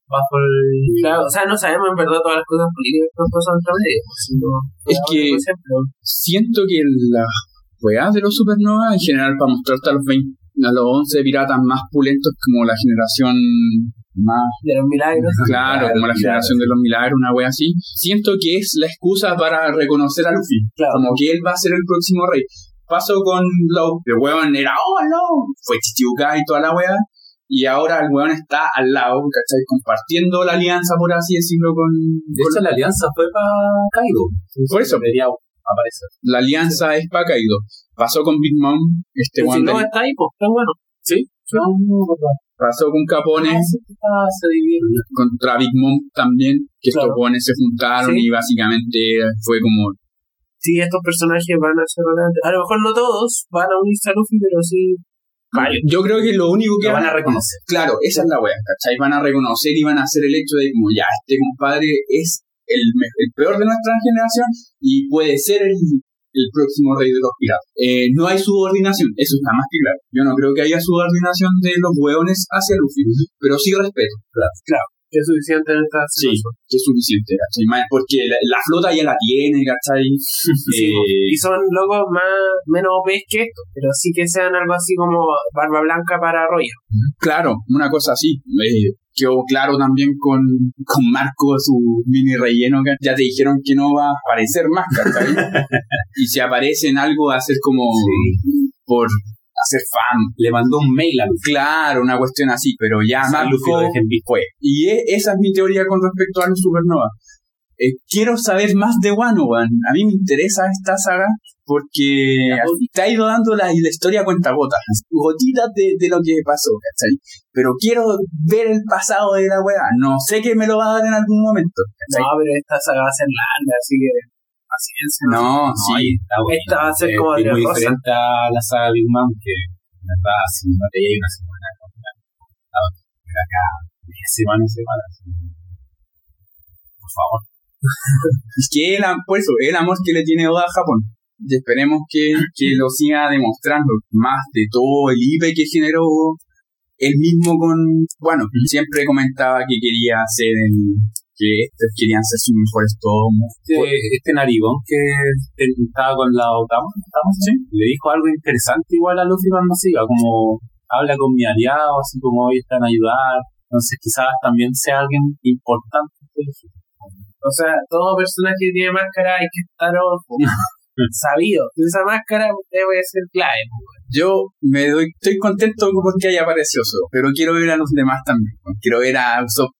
bajo el... Claro, o sea, no sabemos en verdad todas las cosas políticas que pasan entre medio. sino Es que- Siento que las weas de los supernovas, en general, para mostrarte a los 20, a los 11 piratas más pulentos como la generación más de los milagros. Claro, Claro, como la generación de los milagros, una wea así. Siento que es la excusa para reconocer a Luffy. Claro. Como que él va a ser el próximo rey. Pasó con Law. El weón era, oh no, fue Chichibukai y toda la wea. Y ahora el weón está al lado, ¿cachai? Compartiendo la alianza, por así decirlo, con. De con- hecho, la alianza fue para Kaido. Por eso. Debería aparecer. la alianza es para Kaido. Pasó con Big Mom, este Pero si no está ahí, pues, está bueno. ¿Sí? No, Pasó con Capone. se divide. contra Big Mom también, que estos weones se juntaron Sí. y básicamente fue como Sí, estos personajes van a ser relevantes. A lo mejor no todos van a unirse a Luffy, pero sí. Yo creo que lo único que Lo van a reconocer. Claro, esa es la wea, ¿cachai? Van a reconocer y van a hacer el hecho de como ya, este compadre es el, el peor de nuestra generación y puede ser el, el próximo rey de los piratas. Eh, no hay subordinación, eso está más que claro. Yo no creo que haya subordinación de los hueones hacia Luffy, pero sí respeto. Que es suficiente en esta Sí, que es suficiente, ¿cachai? Porque la, la flota ya la tiene, ¿cachai? Sí, Eh, y son locos más menos OPs que estos, pero sí que sean algo así como barba blanca para Roger. Claro, una cosa así. Eh, quedó claro también con, con Marco, su mini relleno, que ya te dijeron que no va a aparecer más, ¿cachai? y si aparece en algo va a ser como por hacer fan. Le mandó un mail a Luffy. Claro, una cuestión así, pero ya Marco Luffy lo en. Y e- esa es mi teoría con respecto a los supernovas. Eh, quiero saber más de Wano, One. A mí me interesa esta saga porque te ha ido dando la, la historia a cuenta gotas, gotitas de, de lo que pasó, ¿cachai? Pero quiero ver el pasado de la weá. No sé que me lo va a dar en algún momento, ¿cachai? No, pero esta saga va a ser larga, así que paciencia. No, No, sí. y está bueno. Esta va a ser Eh, como es de muy diferente a la saga Big Mom, que en verdad, si no te llega una semana, acá, de semana a semana. así. por favor. Es que el, am- por eso, el amor que le tiene Oda a Japón. Y esperemos que, que lo siga demostrando. Más de todo el IPE que generó él mismo con... Bueno, siempre comentaba que quería hacer el... que estos querían ser sus mejores tomos. Este, este narigón que estaba con la Otama, le dijo algo interesante igual a Luffy cuando siga, como habla con mi aliado, así como hoy están a ayudar. Entonces quizás también sea alguien importante. O sea, todo personaje que tiene máscara hay que estar ojo. sabido. Esa máscara debe ser clave. pues. Yo me doy, estoy contento porque haya aparecido Usopp, pero quiero ver a los demás también. Quiero ver a Usopp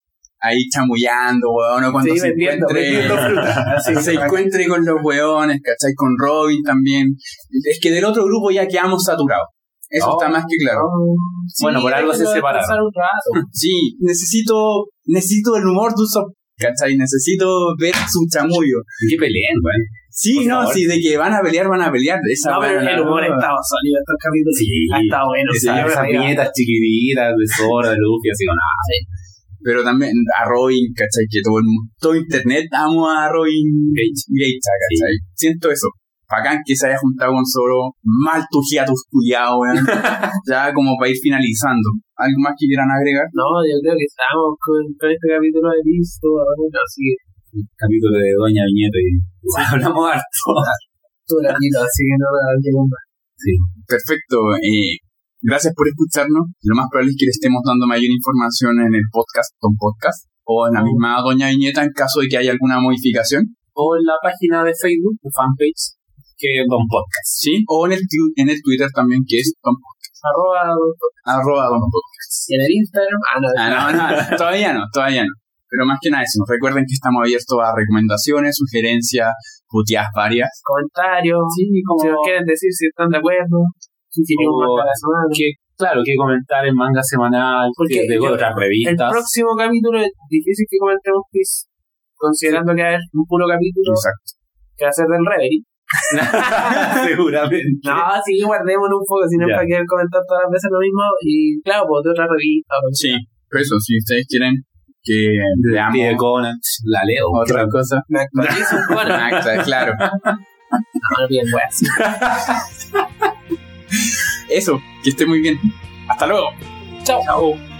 ahí chamullando, weón, o cuando Sí, se encuentre, se encuentre con los weones, ¿cachai? Con Robin también. Es que del otro grupo ya quedamos saturados. Eso No. está más que claro. Sí, Bueno, por algo se separaron. Sí, necesito, necesito el humor de Usopp, ¿cachai? Necesito ver su chamullo. Que peleen, weón. Sí, Por no, favor. sí, de que van a pelear, van a pelear. Esa No, pero el humor ha estado sólido estos capítulos. Sí. Ha estado bueno. sí, Esa- esas viñetas chiquititas de Zora, de Luffy, así con ah, pero también a Robin, ¿cachai? Que todo, el todo internet amo a Robin Gage. Geisha, ¿cachai? Siento eso. Bacán que se haya juntado con Zoro, mal tu hiatus culiao, weón. ya como para ir finalizando. ¿Algo más que quieran agregar? No, yo creo que estamos con, con este capítulo de listo. Bueno, así que el capítulo de Doña Viñeta y igual hablamos harto. tú ratito, así que no me da más. Sí. Perfecto. Eh, gracias por escucharnos. Lo más probable es que le estemos dando mayor información en el podcast, Don Podcast, o en la misma Doña Viñeta en caso de que haya alguna modificación. O en la página de Facebook, de fanpage, que Don Podcast. ¿Sí? O en el, en el Twitter también, que es Don Arroba arroba Don Podcast. y en el Instagram. Ah, no, Ah, no, no, todavía no, todavía no. Pero más que nada eso, recuerden que estamos abiertos a recomendaciones, sugerencias, puteadas varias. comentarios. Sí, como Si nos quieren decir si están de acuerdo. Si tienen la semana. que, claro, que comentar en manga semanal, Porque que de otras El revistas. próximo capítulo es difícil que comentemos Kiss, considerando que va a haber un puro capítulo Exacto. que va a ser del Reverie. Seguramente. No, sí, guardémonos un poco, si no para querer comentar todas las veces lo mismo. Y claro, pues de otra revista. pues, Sí, pero eso, si ustedes quieren que Conan, la leo. otra cosa. No, Exacto, claro. no piden weas. Eso, que esté muy bien. Hasta luego. Chao. Chao.